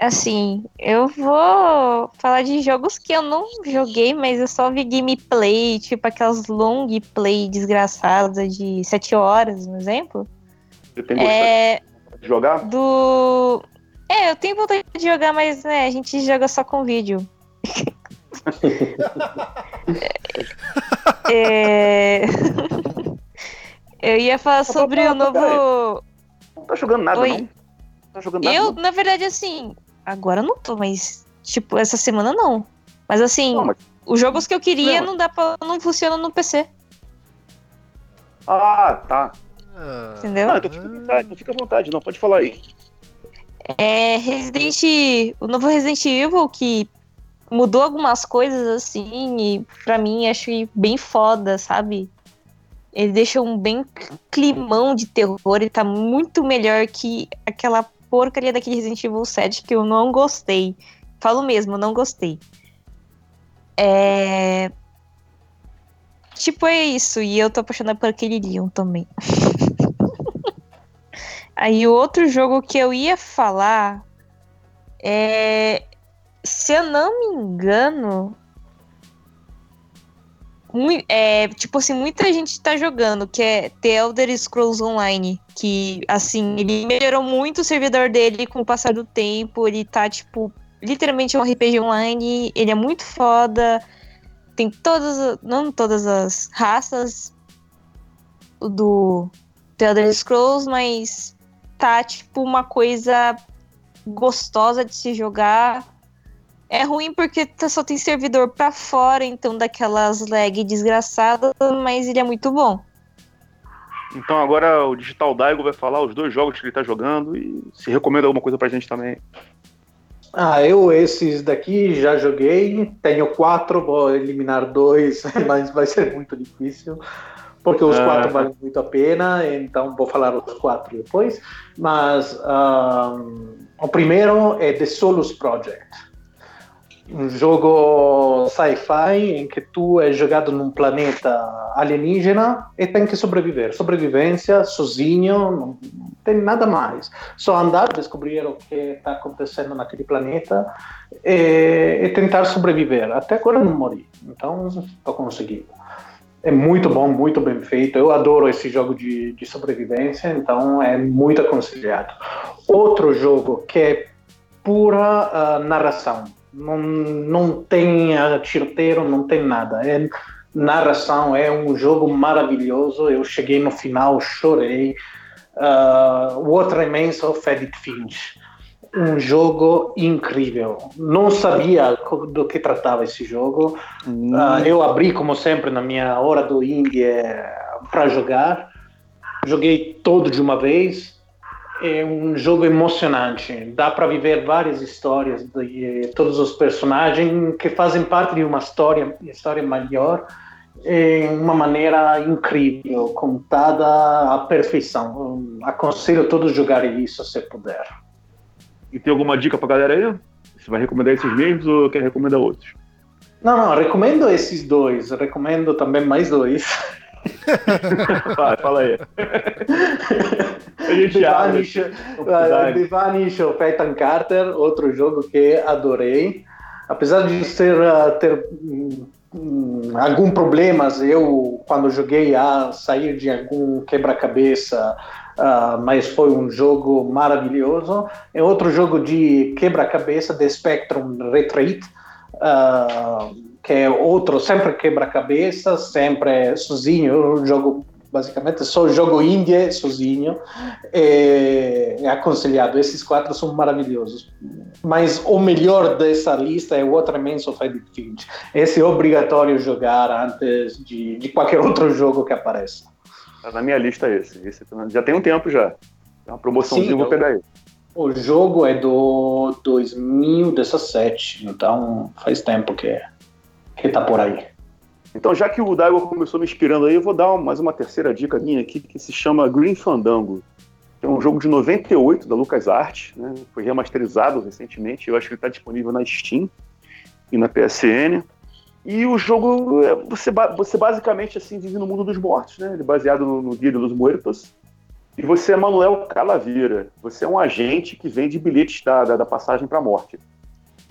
Assim, eu vou falar de jogos que eu não joguei, mas eu só vi gameplay, tipo aquelas long play desgraçadas de 7 horas, um exemplo. Você tem é... de jogar? Do. É, eu tenho vontade de jogar, mas né, a gente joga só com vídeo. (laughs) é... (laughs) eu ia falar sobre o novo. Não tá jogando nada, Oi? não? Não tá jogando nada, eu, não? na verdade, assim, Agora não tô, mas. Tipo, essa semana não. Mas assim, não, mas... os jogos que eu queria não, não dá pra. não funciona no PC. Ah, tá. Entendeu? Ah, então fica à vontade, não fica à vontade, não, pode falar aí. É Resident. O novo Resident Evil que mudou algumas coisas assim, e pra mim acho bem foda, sabe? Ele deixa um bem climão de terror e tá muito melhor que aquela porcaria daquele Resident Evil 7 que eu não gostei. Falo mesmo, não gostei. É. Tipo, é isso. E eu tô apaixonada por aquele Leon também. (laughs) Aí o outro jogo que eu ia falar é. Se eu não me engano, é, tipo assim, muita gente tá jogando, que é The Elder Scrolls Online, que, assim, ele melhorou muito o servidor dele com o passar do tempo, ele tá, tipo, literalmente um RPG online, ele é muito foda, tem todas, não todas as raças do The Elder Scrolls, mas tá, tipo, uma coisa gostosa de se jogar. É ruim porque tá, só tem servidor para fora, então daquelas lag desgraçadas, mas ele é muito bom. Então agora o Digital Daigo vai falar os dois jogos que ele tá jogando e se recomenda alguma coisa pra gente também. Ah, eu esses daqui já joguei, tenho quatro, vou eliminar dois, (laughs) mas vai ser muito difícil, porque os ah. quatro valem muito a pena, então vou falar os quatro depois. Mas um, o primeiro é The Solus Project um jogo sci-fi em que tu é jogado num planeta alienígena e tem que sobreviver. Sobrevivência, sozinho, não tem nada mais. Só andar, descobrir o que está acontecendo naquele planeta e, e, tentar sobreviver. Até agora não morri, então estou conseguindo. É muito bom, muito bem feito. Eu adoro esse jogo de, de sobrevivência, então é muito aconselhado. Outro jogo que é pura uh, narração não, não tem tiroteiro, não tem nada. É narração, é um jogo maravilhoso. Eu cheguei no final, chorei. Uh, What Remains of Edith Finch. Um jogo incrível. Não sabia do que tratava esse jogo. Hum. Uh, eu abri, como sempre, na minha hora do indie eh, para jogar. Joguei todo de uma vez é um jogo emocionante. Dá para viver várias histórias de todos os personagens que fazem parte de uma história, história maior, em uma maneira incrível, contada à perfeição. Aconselho a todos jogarem isso se puder. E tem alguma dica para galera aí? Você vai recomendar esses mesmos ou quer recomendar outros? Não, não, recomendo esses dois. Recomendo também mais dois. (laughs) Vai, fala aí. (laughs) A gente The Vanish, The Vanish of Ethan Carter, outro jogo que adorei. Apesar de ser, uh, ter um, um, algum problemas, eu quando joguei a sair de algum quebra-cabeça, uh, mas foi um jogo maravilhoso. É outro jogo de quebra-cabeça, The Spectrum Retreat. Uh, que é outro sempre quebra-cabeça, sempre sozinho. Eu jogo basicamente só jogo indie sozinho. É, é, aconselhado. Esses quatro são maravilhosos. Mas o melhor dessa lista é o of Edith Finch. Esse é obrigatório jogar antes de, de qualquer outro jogo que apareça. Tá na minha lista esse. esse já tem um tempo já. É uma promoçãozinha, eu vou pegar ele. O jogo é do 2017, então faz tempo que que está por aí. Então, já que o Daigo começou me inspirando aí, eu vou dar mais uma terceira dica minha aqui, que se chama Green Fandango. É um jogo de 98 da LucasArts, né? foi remasterizado recentemente, eu acho que ele está disponível na Steam e na PSN. E o jogo, é, você, você basicamente assim vive no mundo dos mortos, né? Ele é baseado no, no Dia dos Muertos. E você é Manuel Calaveira. Você é um agente que vende bilhetes da, da, da passagem para a morte.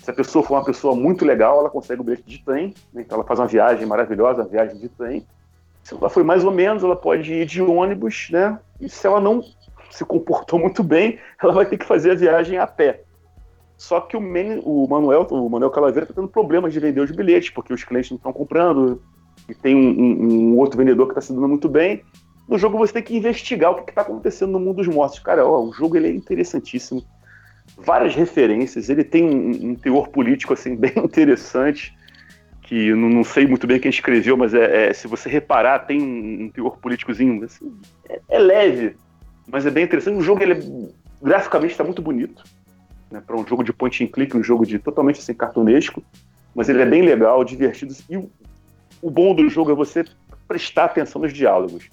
Se a pessoa for uma pessoa muito legal, ela consegue o bilhete de trem, né? então ela faz uma viagem maravilhosa, uma viagem de trem. Se ela foi mais ou menos, ela pode ir de ônibus, né? E se ela não se comportou (laughs) muito bem, ela vai ter que fazer a viagem a pé. Só que o, Men, o Manuel, o Manuel Calaveira está tendo problemas de vender os bilhetes, porque os clientes não estão comprando, e tem um, um, um outro vendedor que está se dando muito bem. No jogo você tem que investigar o que está acontecendo no mundo dos mortos. Cara, ó, o jogo ele é interessantíssimo várias referências, ele tem um, um teor político assim (laughs) bem interessante, que não, não, sei muito bem quem escreveu, mas é, é se você reparar, tem um, um teor políticozinho, assim, é, é, leve, mas é bem interessante. O jogo ele é, graficamente está muito bonito, né, para um jogo de point and click, um jogo de totalmente assim cartunesco, mas ele é bem legal, divertido. E o, o bom do jogo é você prestar atenção nos diálogos.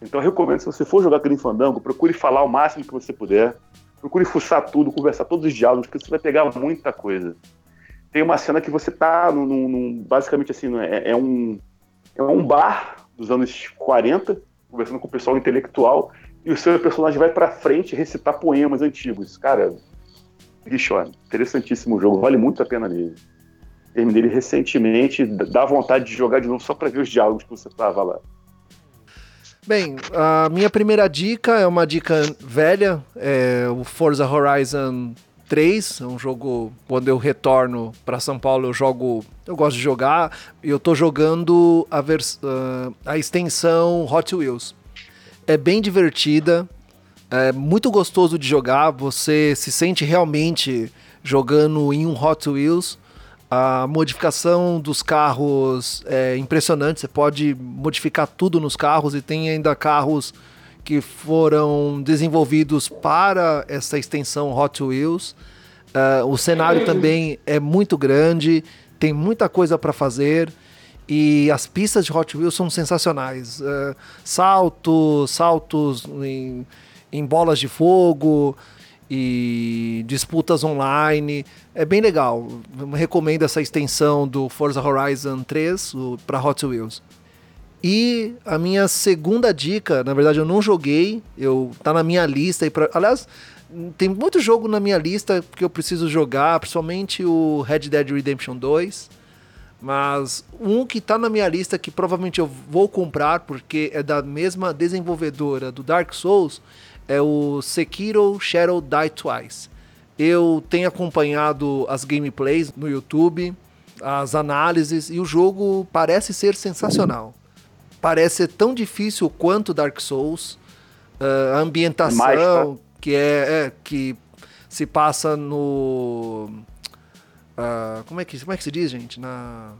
Então eu recomendo, se você for jogar Grim Fandango, procure falar o máximo que você puder procure fuçar tudo, conversar todos os diálogos, porque você vai pegar muita coisa. Tem uma cena que você tá num, num basicamente assim, é, é, um, é um bar dos anos 40, conversando com o pessoal intelectual, e o seu personagem vai para frente recitar poemas antigos. Cara, bicho, ó, interessantíssimo o jogo, vale muito a pena dele. Terminei ele recentemente, dá vontade de jogar de novo só para ver os diálogos que você tava lá. Bem, a minha primeira dica é uma dica velha, é o Forza Horizon 3, é um jogo quando eu retorno para São Paulo, eu jogo, eu gosto de jogar, e eu tô jogando a, vers, uh, a extensão Hot Wheels. É bem divertida, É muito gostoso de jogar, você se sente realmente jogando em um Hot Wheels. A modificação dos carros é impressionante, você pode modificar tudo nos carros e tem ainda carros que foram desenvolvidos para essa extensão Hot Wheels. Uh, o cenário também é muito grande, tem muita coisa para fazer e as pistas de Hot Wheels são sensacionais. Uh, saltos, saltos em, em bolas de fogo e disputas online. É bem legal. Recomendo essa extensão do Forza Horizon 3 para Hot Wheels. E a minha segunda dica, na verdade eu não joguei, eu tá na minha lista e pra, aliás, tem muito jogo na minha lista que eu preciso jogar, principalmente o Red Dead Redemption 2. Mas um que tá na minha lista que provavelmente eu vou comprar porque é da mesma desenvolvedora do Dark Souls é o Sekiro Shadow Die Twice. Eu tenho acompanhado as gameplays no YouTube, as análises e o jogo parece ser sensacional parece ser tão difícil quanto Dark Souls. Uh, a ambientação Mais, tá? que é, é, que se passa no uh, como é que como é que se diz gente na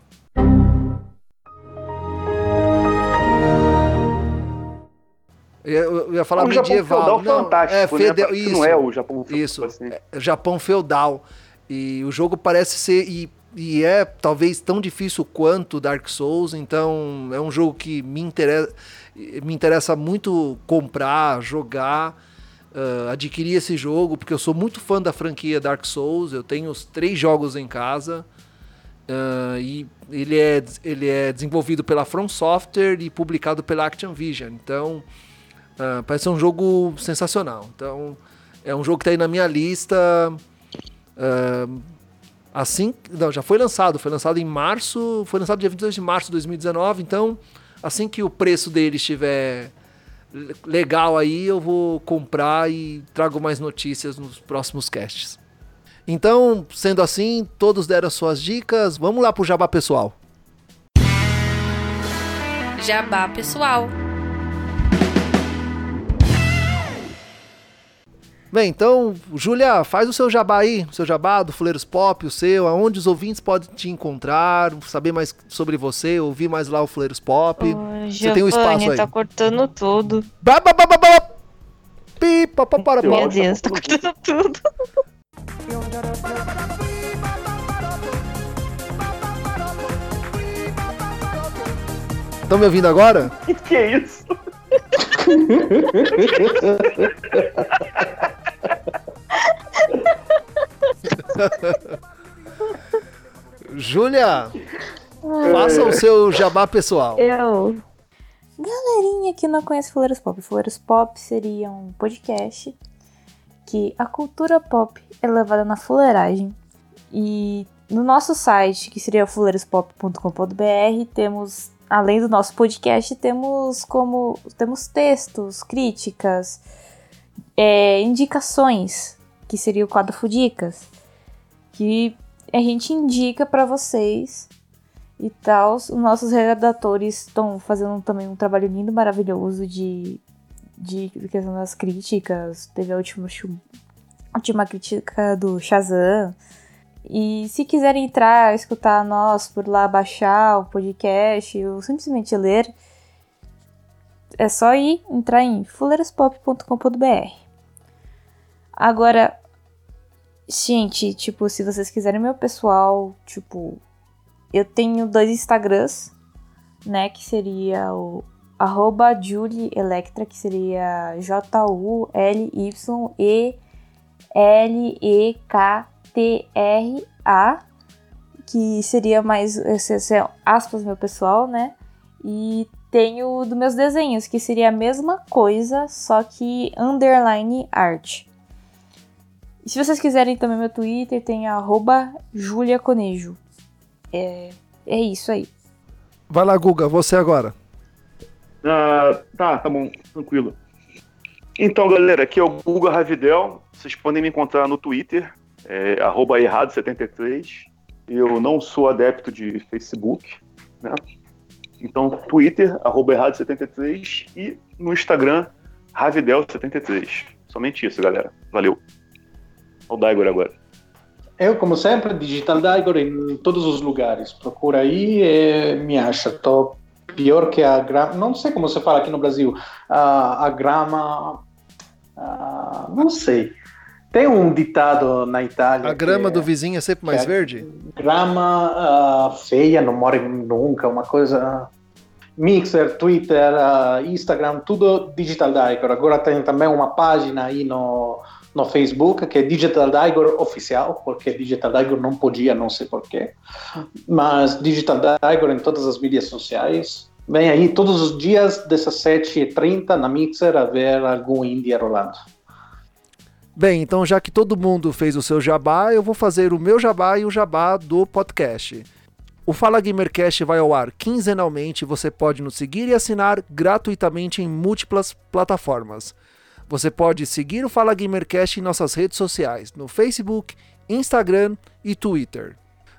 eu, ia falar o medieval Japão feudal não, fantástico, é fede... né? isso, não é o Japão isso assim. é, Japão feudal e o jogo parece ser e e é talvez tão difícil quanto Dark Souls, então é um jogo que me interessa, me interessa muito comprar, jogar, uh, adquirir esse jogo, porque eu sou muito fã da franquia Dark Souls, eu tenho os três jogos em casa, uh, e ele é, ele é desenvolvido pela From Software e publicado pela Action Vision, então uh, parece um jogo sensacional. Então é um jogo que está aí na minha lista. Uh, Assim, não, já foi lançado, foi lançado em março, foi lançado dia 22 de março de 2019, então assim que o preço dele estiver legal aí, eu vou comprar e trago mais notícias nos próximos casts. Então, sendo assim, todos deram suas dicas, vamos lá pro jabá pessoal. Jabá pessoal. Bem, então, Júlia, faz o seu jabá aí, o seu jabá do Fuleiros Pop, o seu, aonde os ouvintes podem te encontrar, saber mais sobre você, ouvir mais lá o Fuleiros Pop. Oh, você tem um espaço aí. tá cortando tudo. Ba, ba, ba, ba, ba. Pi, pa, pa, para, Meu Deus, tá cortando tudo. Estão me ouvindo agora? que é isso? (laughs) (laughs) Júlia, faça o seu jabá pessoal. Eu. Galerinha que não conhece Fuleiros Pop. Fuleiros Pop seria um podcast que a cultura pop é levada na fuleiragem. E no nosso site, que seria fuleirospop.com.br, temos, além do nosso podcast, temos como temos textos, críticas, é, indicações, que seria o quadro Fudicas, que a gente indica para vocês e tal. Os nossos redatores estão fazendo também um trabalho lindo, maravilhoso de, de questão das críticas. Teve a última, última crítica do Shazam. E se quiserem entrar, escutar nós por lá, baixar o podcast ou simplesmente ler, é só ir entrar em fuleiraspop.com.br. Agora, gente, tipo, se vocês quiserem meu pessoal, tipo, eu tenho dois Instagrams, né, que seria o arroba Julie Electra, que seria J-U-L-Y-E-L-E-K-T-R-A, que seria mais, esse, é, aspas, meu pessoal, né, e tenho dos meus desenhos, que seria a mesma coisa, só que underline art. E se vocês quiserem também meu Twitter, tem arroba juliaconejo. É, é isso aí. Vai lá, Guga, você agora. Ah, tá, tá bom, tranquilo. Então, galera, aqui é o Guga Ravidel. Vocês podem me encontrar no Twitter, é, errado73. Eu não sou adepto de Facebook, né? Então, Twitter, arroba errado73 e no Instagram, Ravidel73. Somente isso, galera. Valeu. O Daigor agora. Eu, como sempre, Digital Daigor em todos os lugares. Procura aí e me acha. Tô pior que a grama. Não sei como se fala aqui no Brasil. a grama. não sei. Tem um ditado na Itália. A grama do vizinho é sempre mais verde? Grama uh, feia não morre nunca. Uma coisa. Mixer, Twitter, uh, Instagram, tudo Digital Daigor. Agora tem também uma página aí no, no Facebook que é Digital Daigor Oficial, porque Digital Daigor não podia, não sei porquê. Mas Digital Daigor em todas as mídias sociais. Vem aí todos os dias, 17h30 na Mixer, a ver algum indie rolando. Bem, então já que todo mundo fez o seu jabá, eu vou fazer o meu jabá e o jabá do podcast. O Fala Gamercast vai ao ar quinzenalmente, você pode nos seguir e assinar gratuitamente em múltiplas plataformas. Você pode seguir o Fala Gamercast em nossas redes sociais, no Facebook, Instagram e Twitter.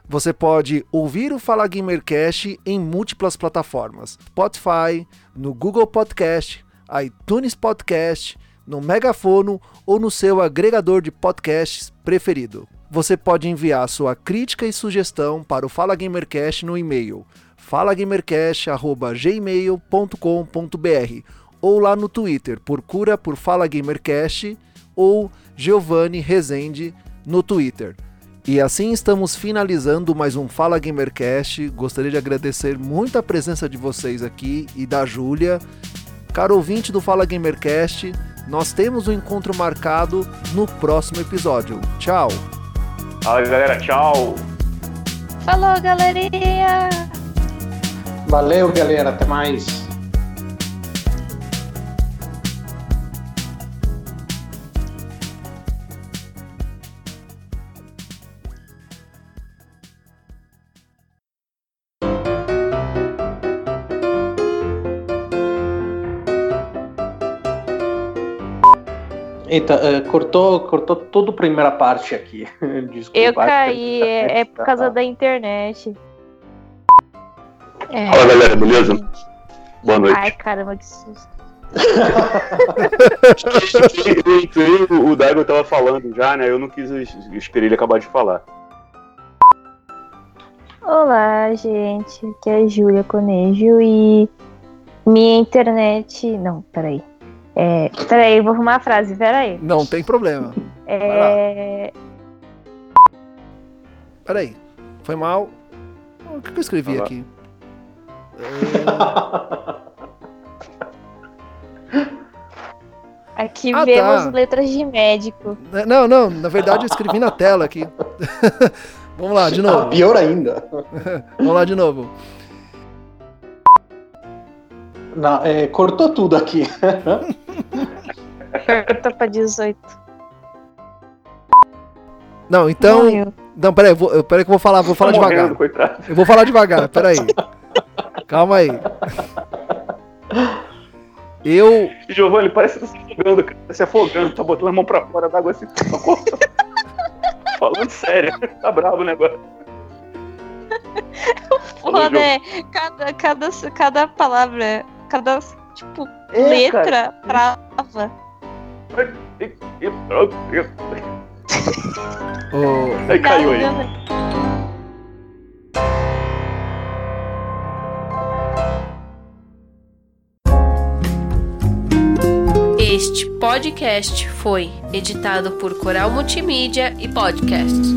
Você pode ouvir o Fala Gamercast em múltiplas plataformas: Spotify, no Google Podcast, iTunes Podcast, no Megafono ou no seu agregador de podcasts preferido. Você pode enviar sua crítica e sugestão para o Fala Gamercast no e-mail falagamercast@gmail.com.br ou lá no Twitter, procura por Fala Gamercast ou Giovanni Rezende no Twitter. E assim estamos finalizando mais um Fala Gamercast. Gostaria de agradecer muito a presença de vocês aqui e da Júlia. Caro ouvinte do Fala Gamercast, nós temos um encontro marcado no próximo episódio. Tchau! Fala galera, tchau! Falou galerinha! Valeu galera, até mais! Eita, uh, cortou, cortou toda a primeira parte aqui. (laughs) Desculpa, eu caí, é, é, por causa da internet. É. Fala galera, beleza? Boa noite. Ai caramba, que susto. (laughs) o Daigo tava falando já, né? Eu não quis esperar ele acabar de falar. Olá, gente. Aqui é a Júlia Conejo e minha internet. Não, peraí. É, peraí, vou arrumar a frase, peraí. Não tem problema. É. Peraí, foi mal. O que eu escrevi aqui? É... Aqui ah, vemos tá. letras de médico. Não, não, na verdade eu escrevi na tela aqui. (laughs) Vamos lá, de novo. Ah, pior ainda. Vamos lá de novo. Não, é, cortou tudo aqui. (laughs) Cortou pra 18. Não, então. Morreu. Não, peraí, vou, peraí que eu vou falar, vou falar tá devagar. Morrendo, eu vou falar devagar, peraí. Calma aí. Eu. Giovanni, parece que tá se afogando, cara. Tá se afogando, tá botando a mão pra fora d'água assim. (laughs) Falando sério, tá bravo o negócio. (laughs) Foda, é. Cada, cada, cada palavra cada, tipo, é, letra cara. trava. oh. (laughs) Aí caiu aí. Este podcast foi editado por Coral Multimídia e Podcasts.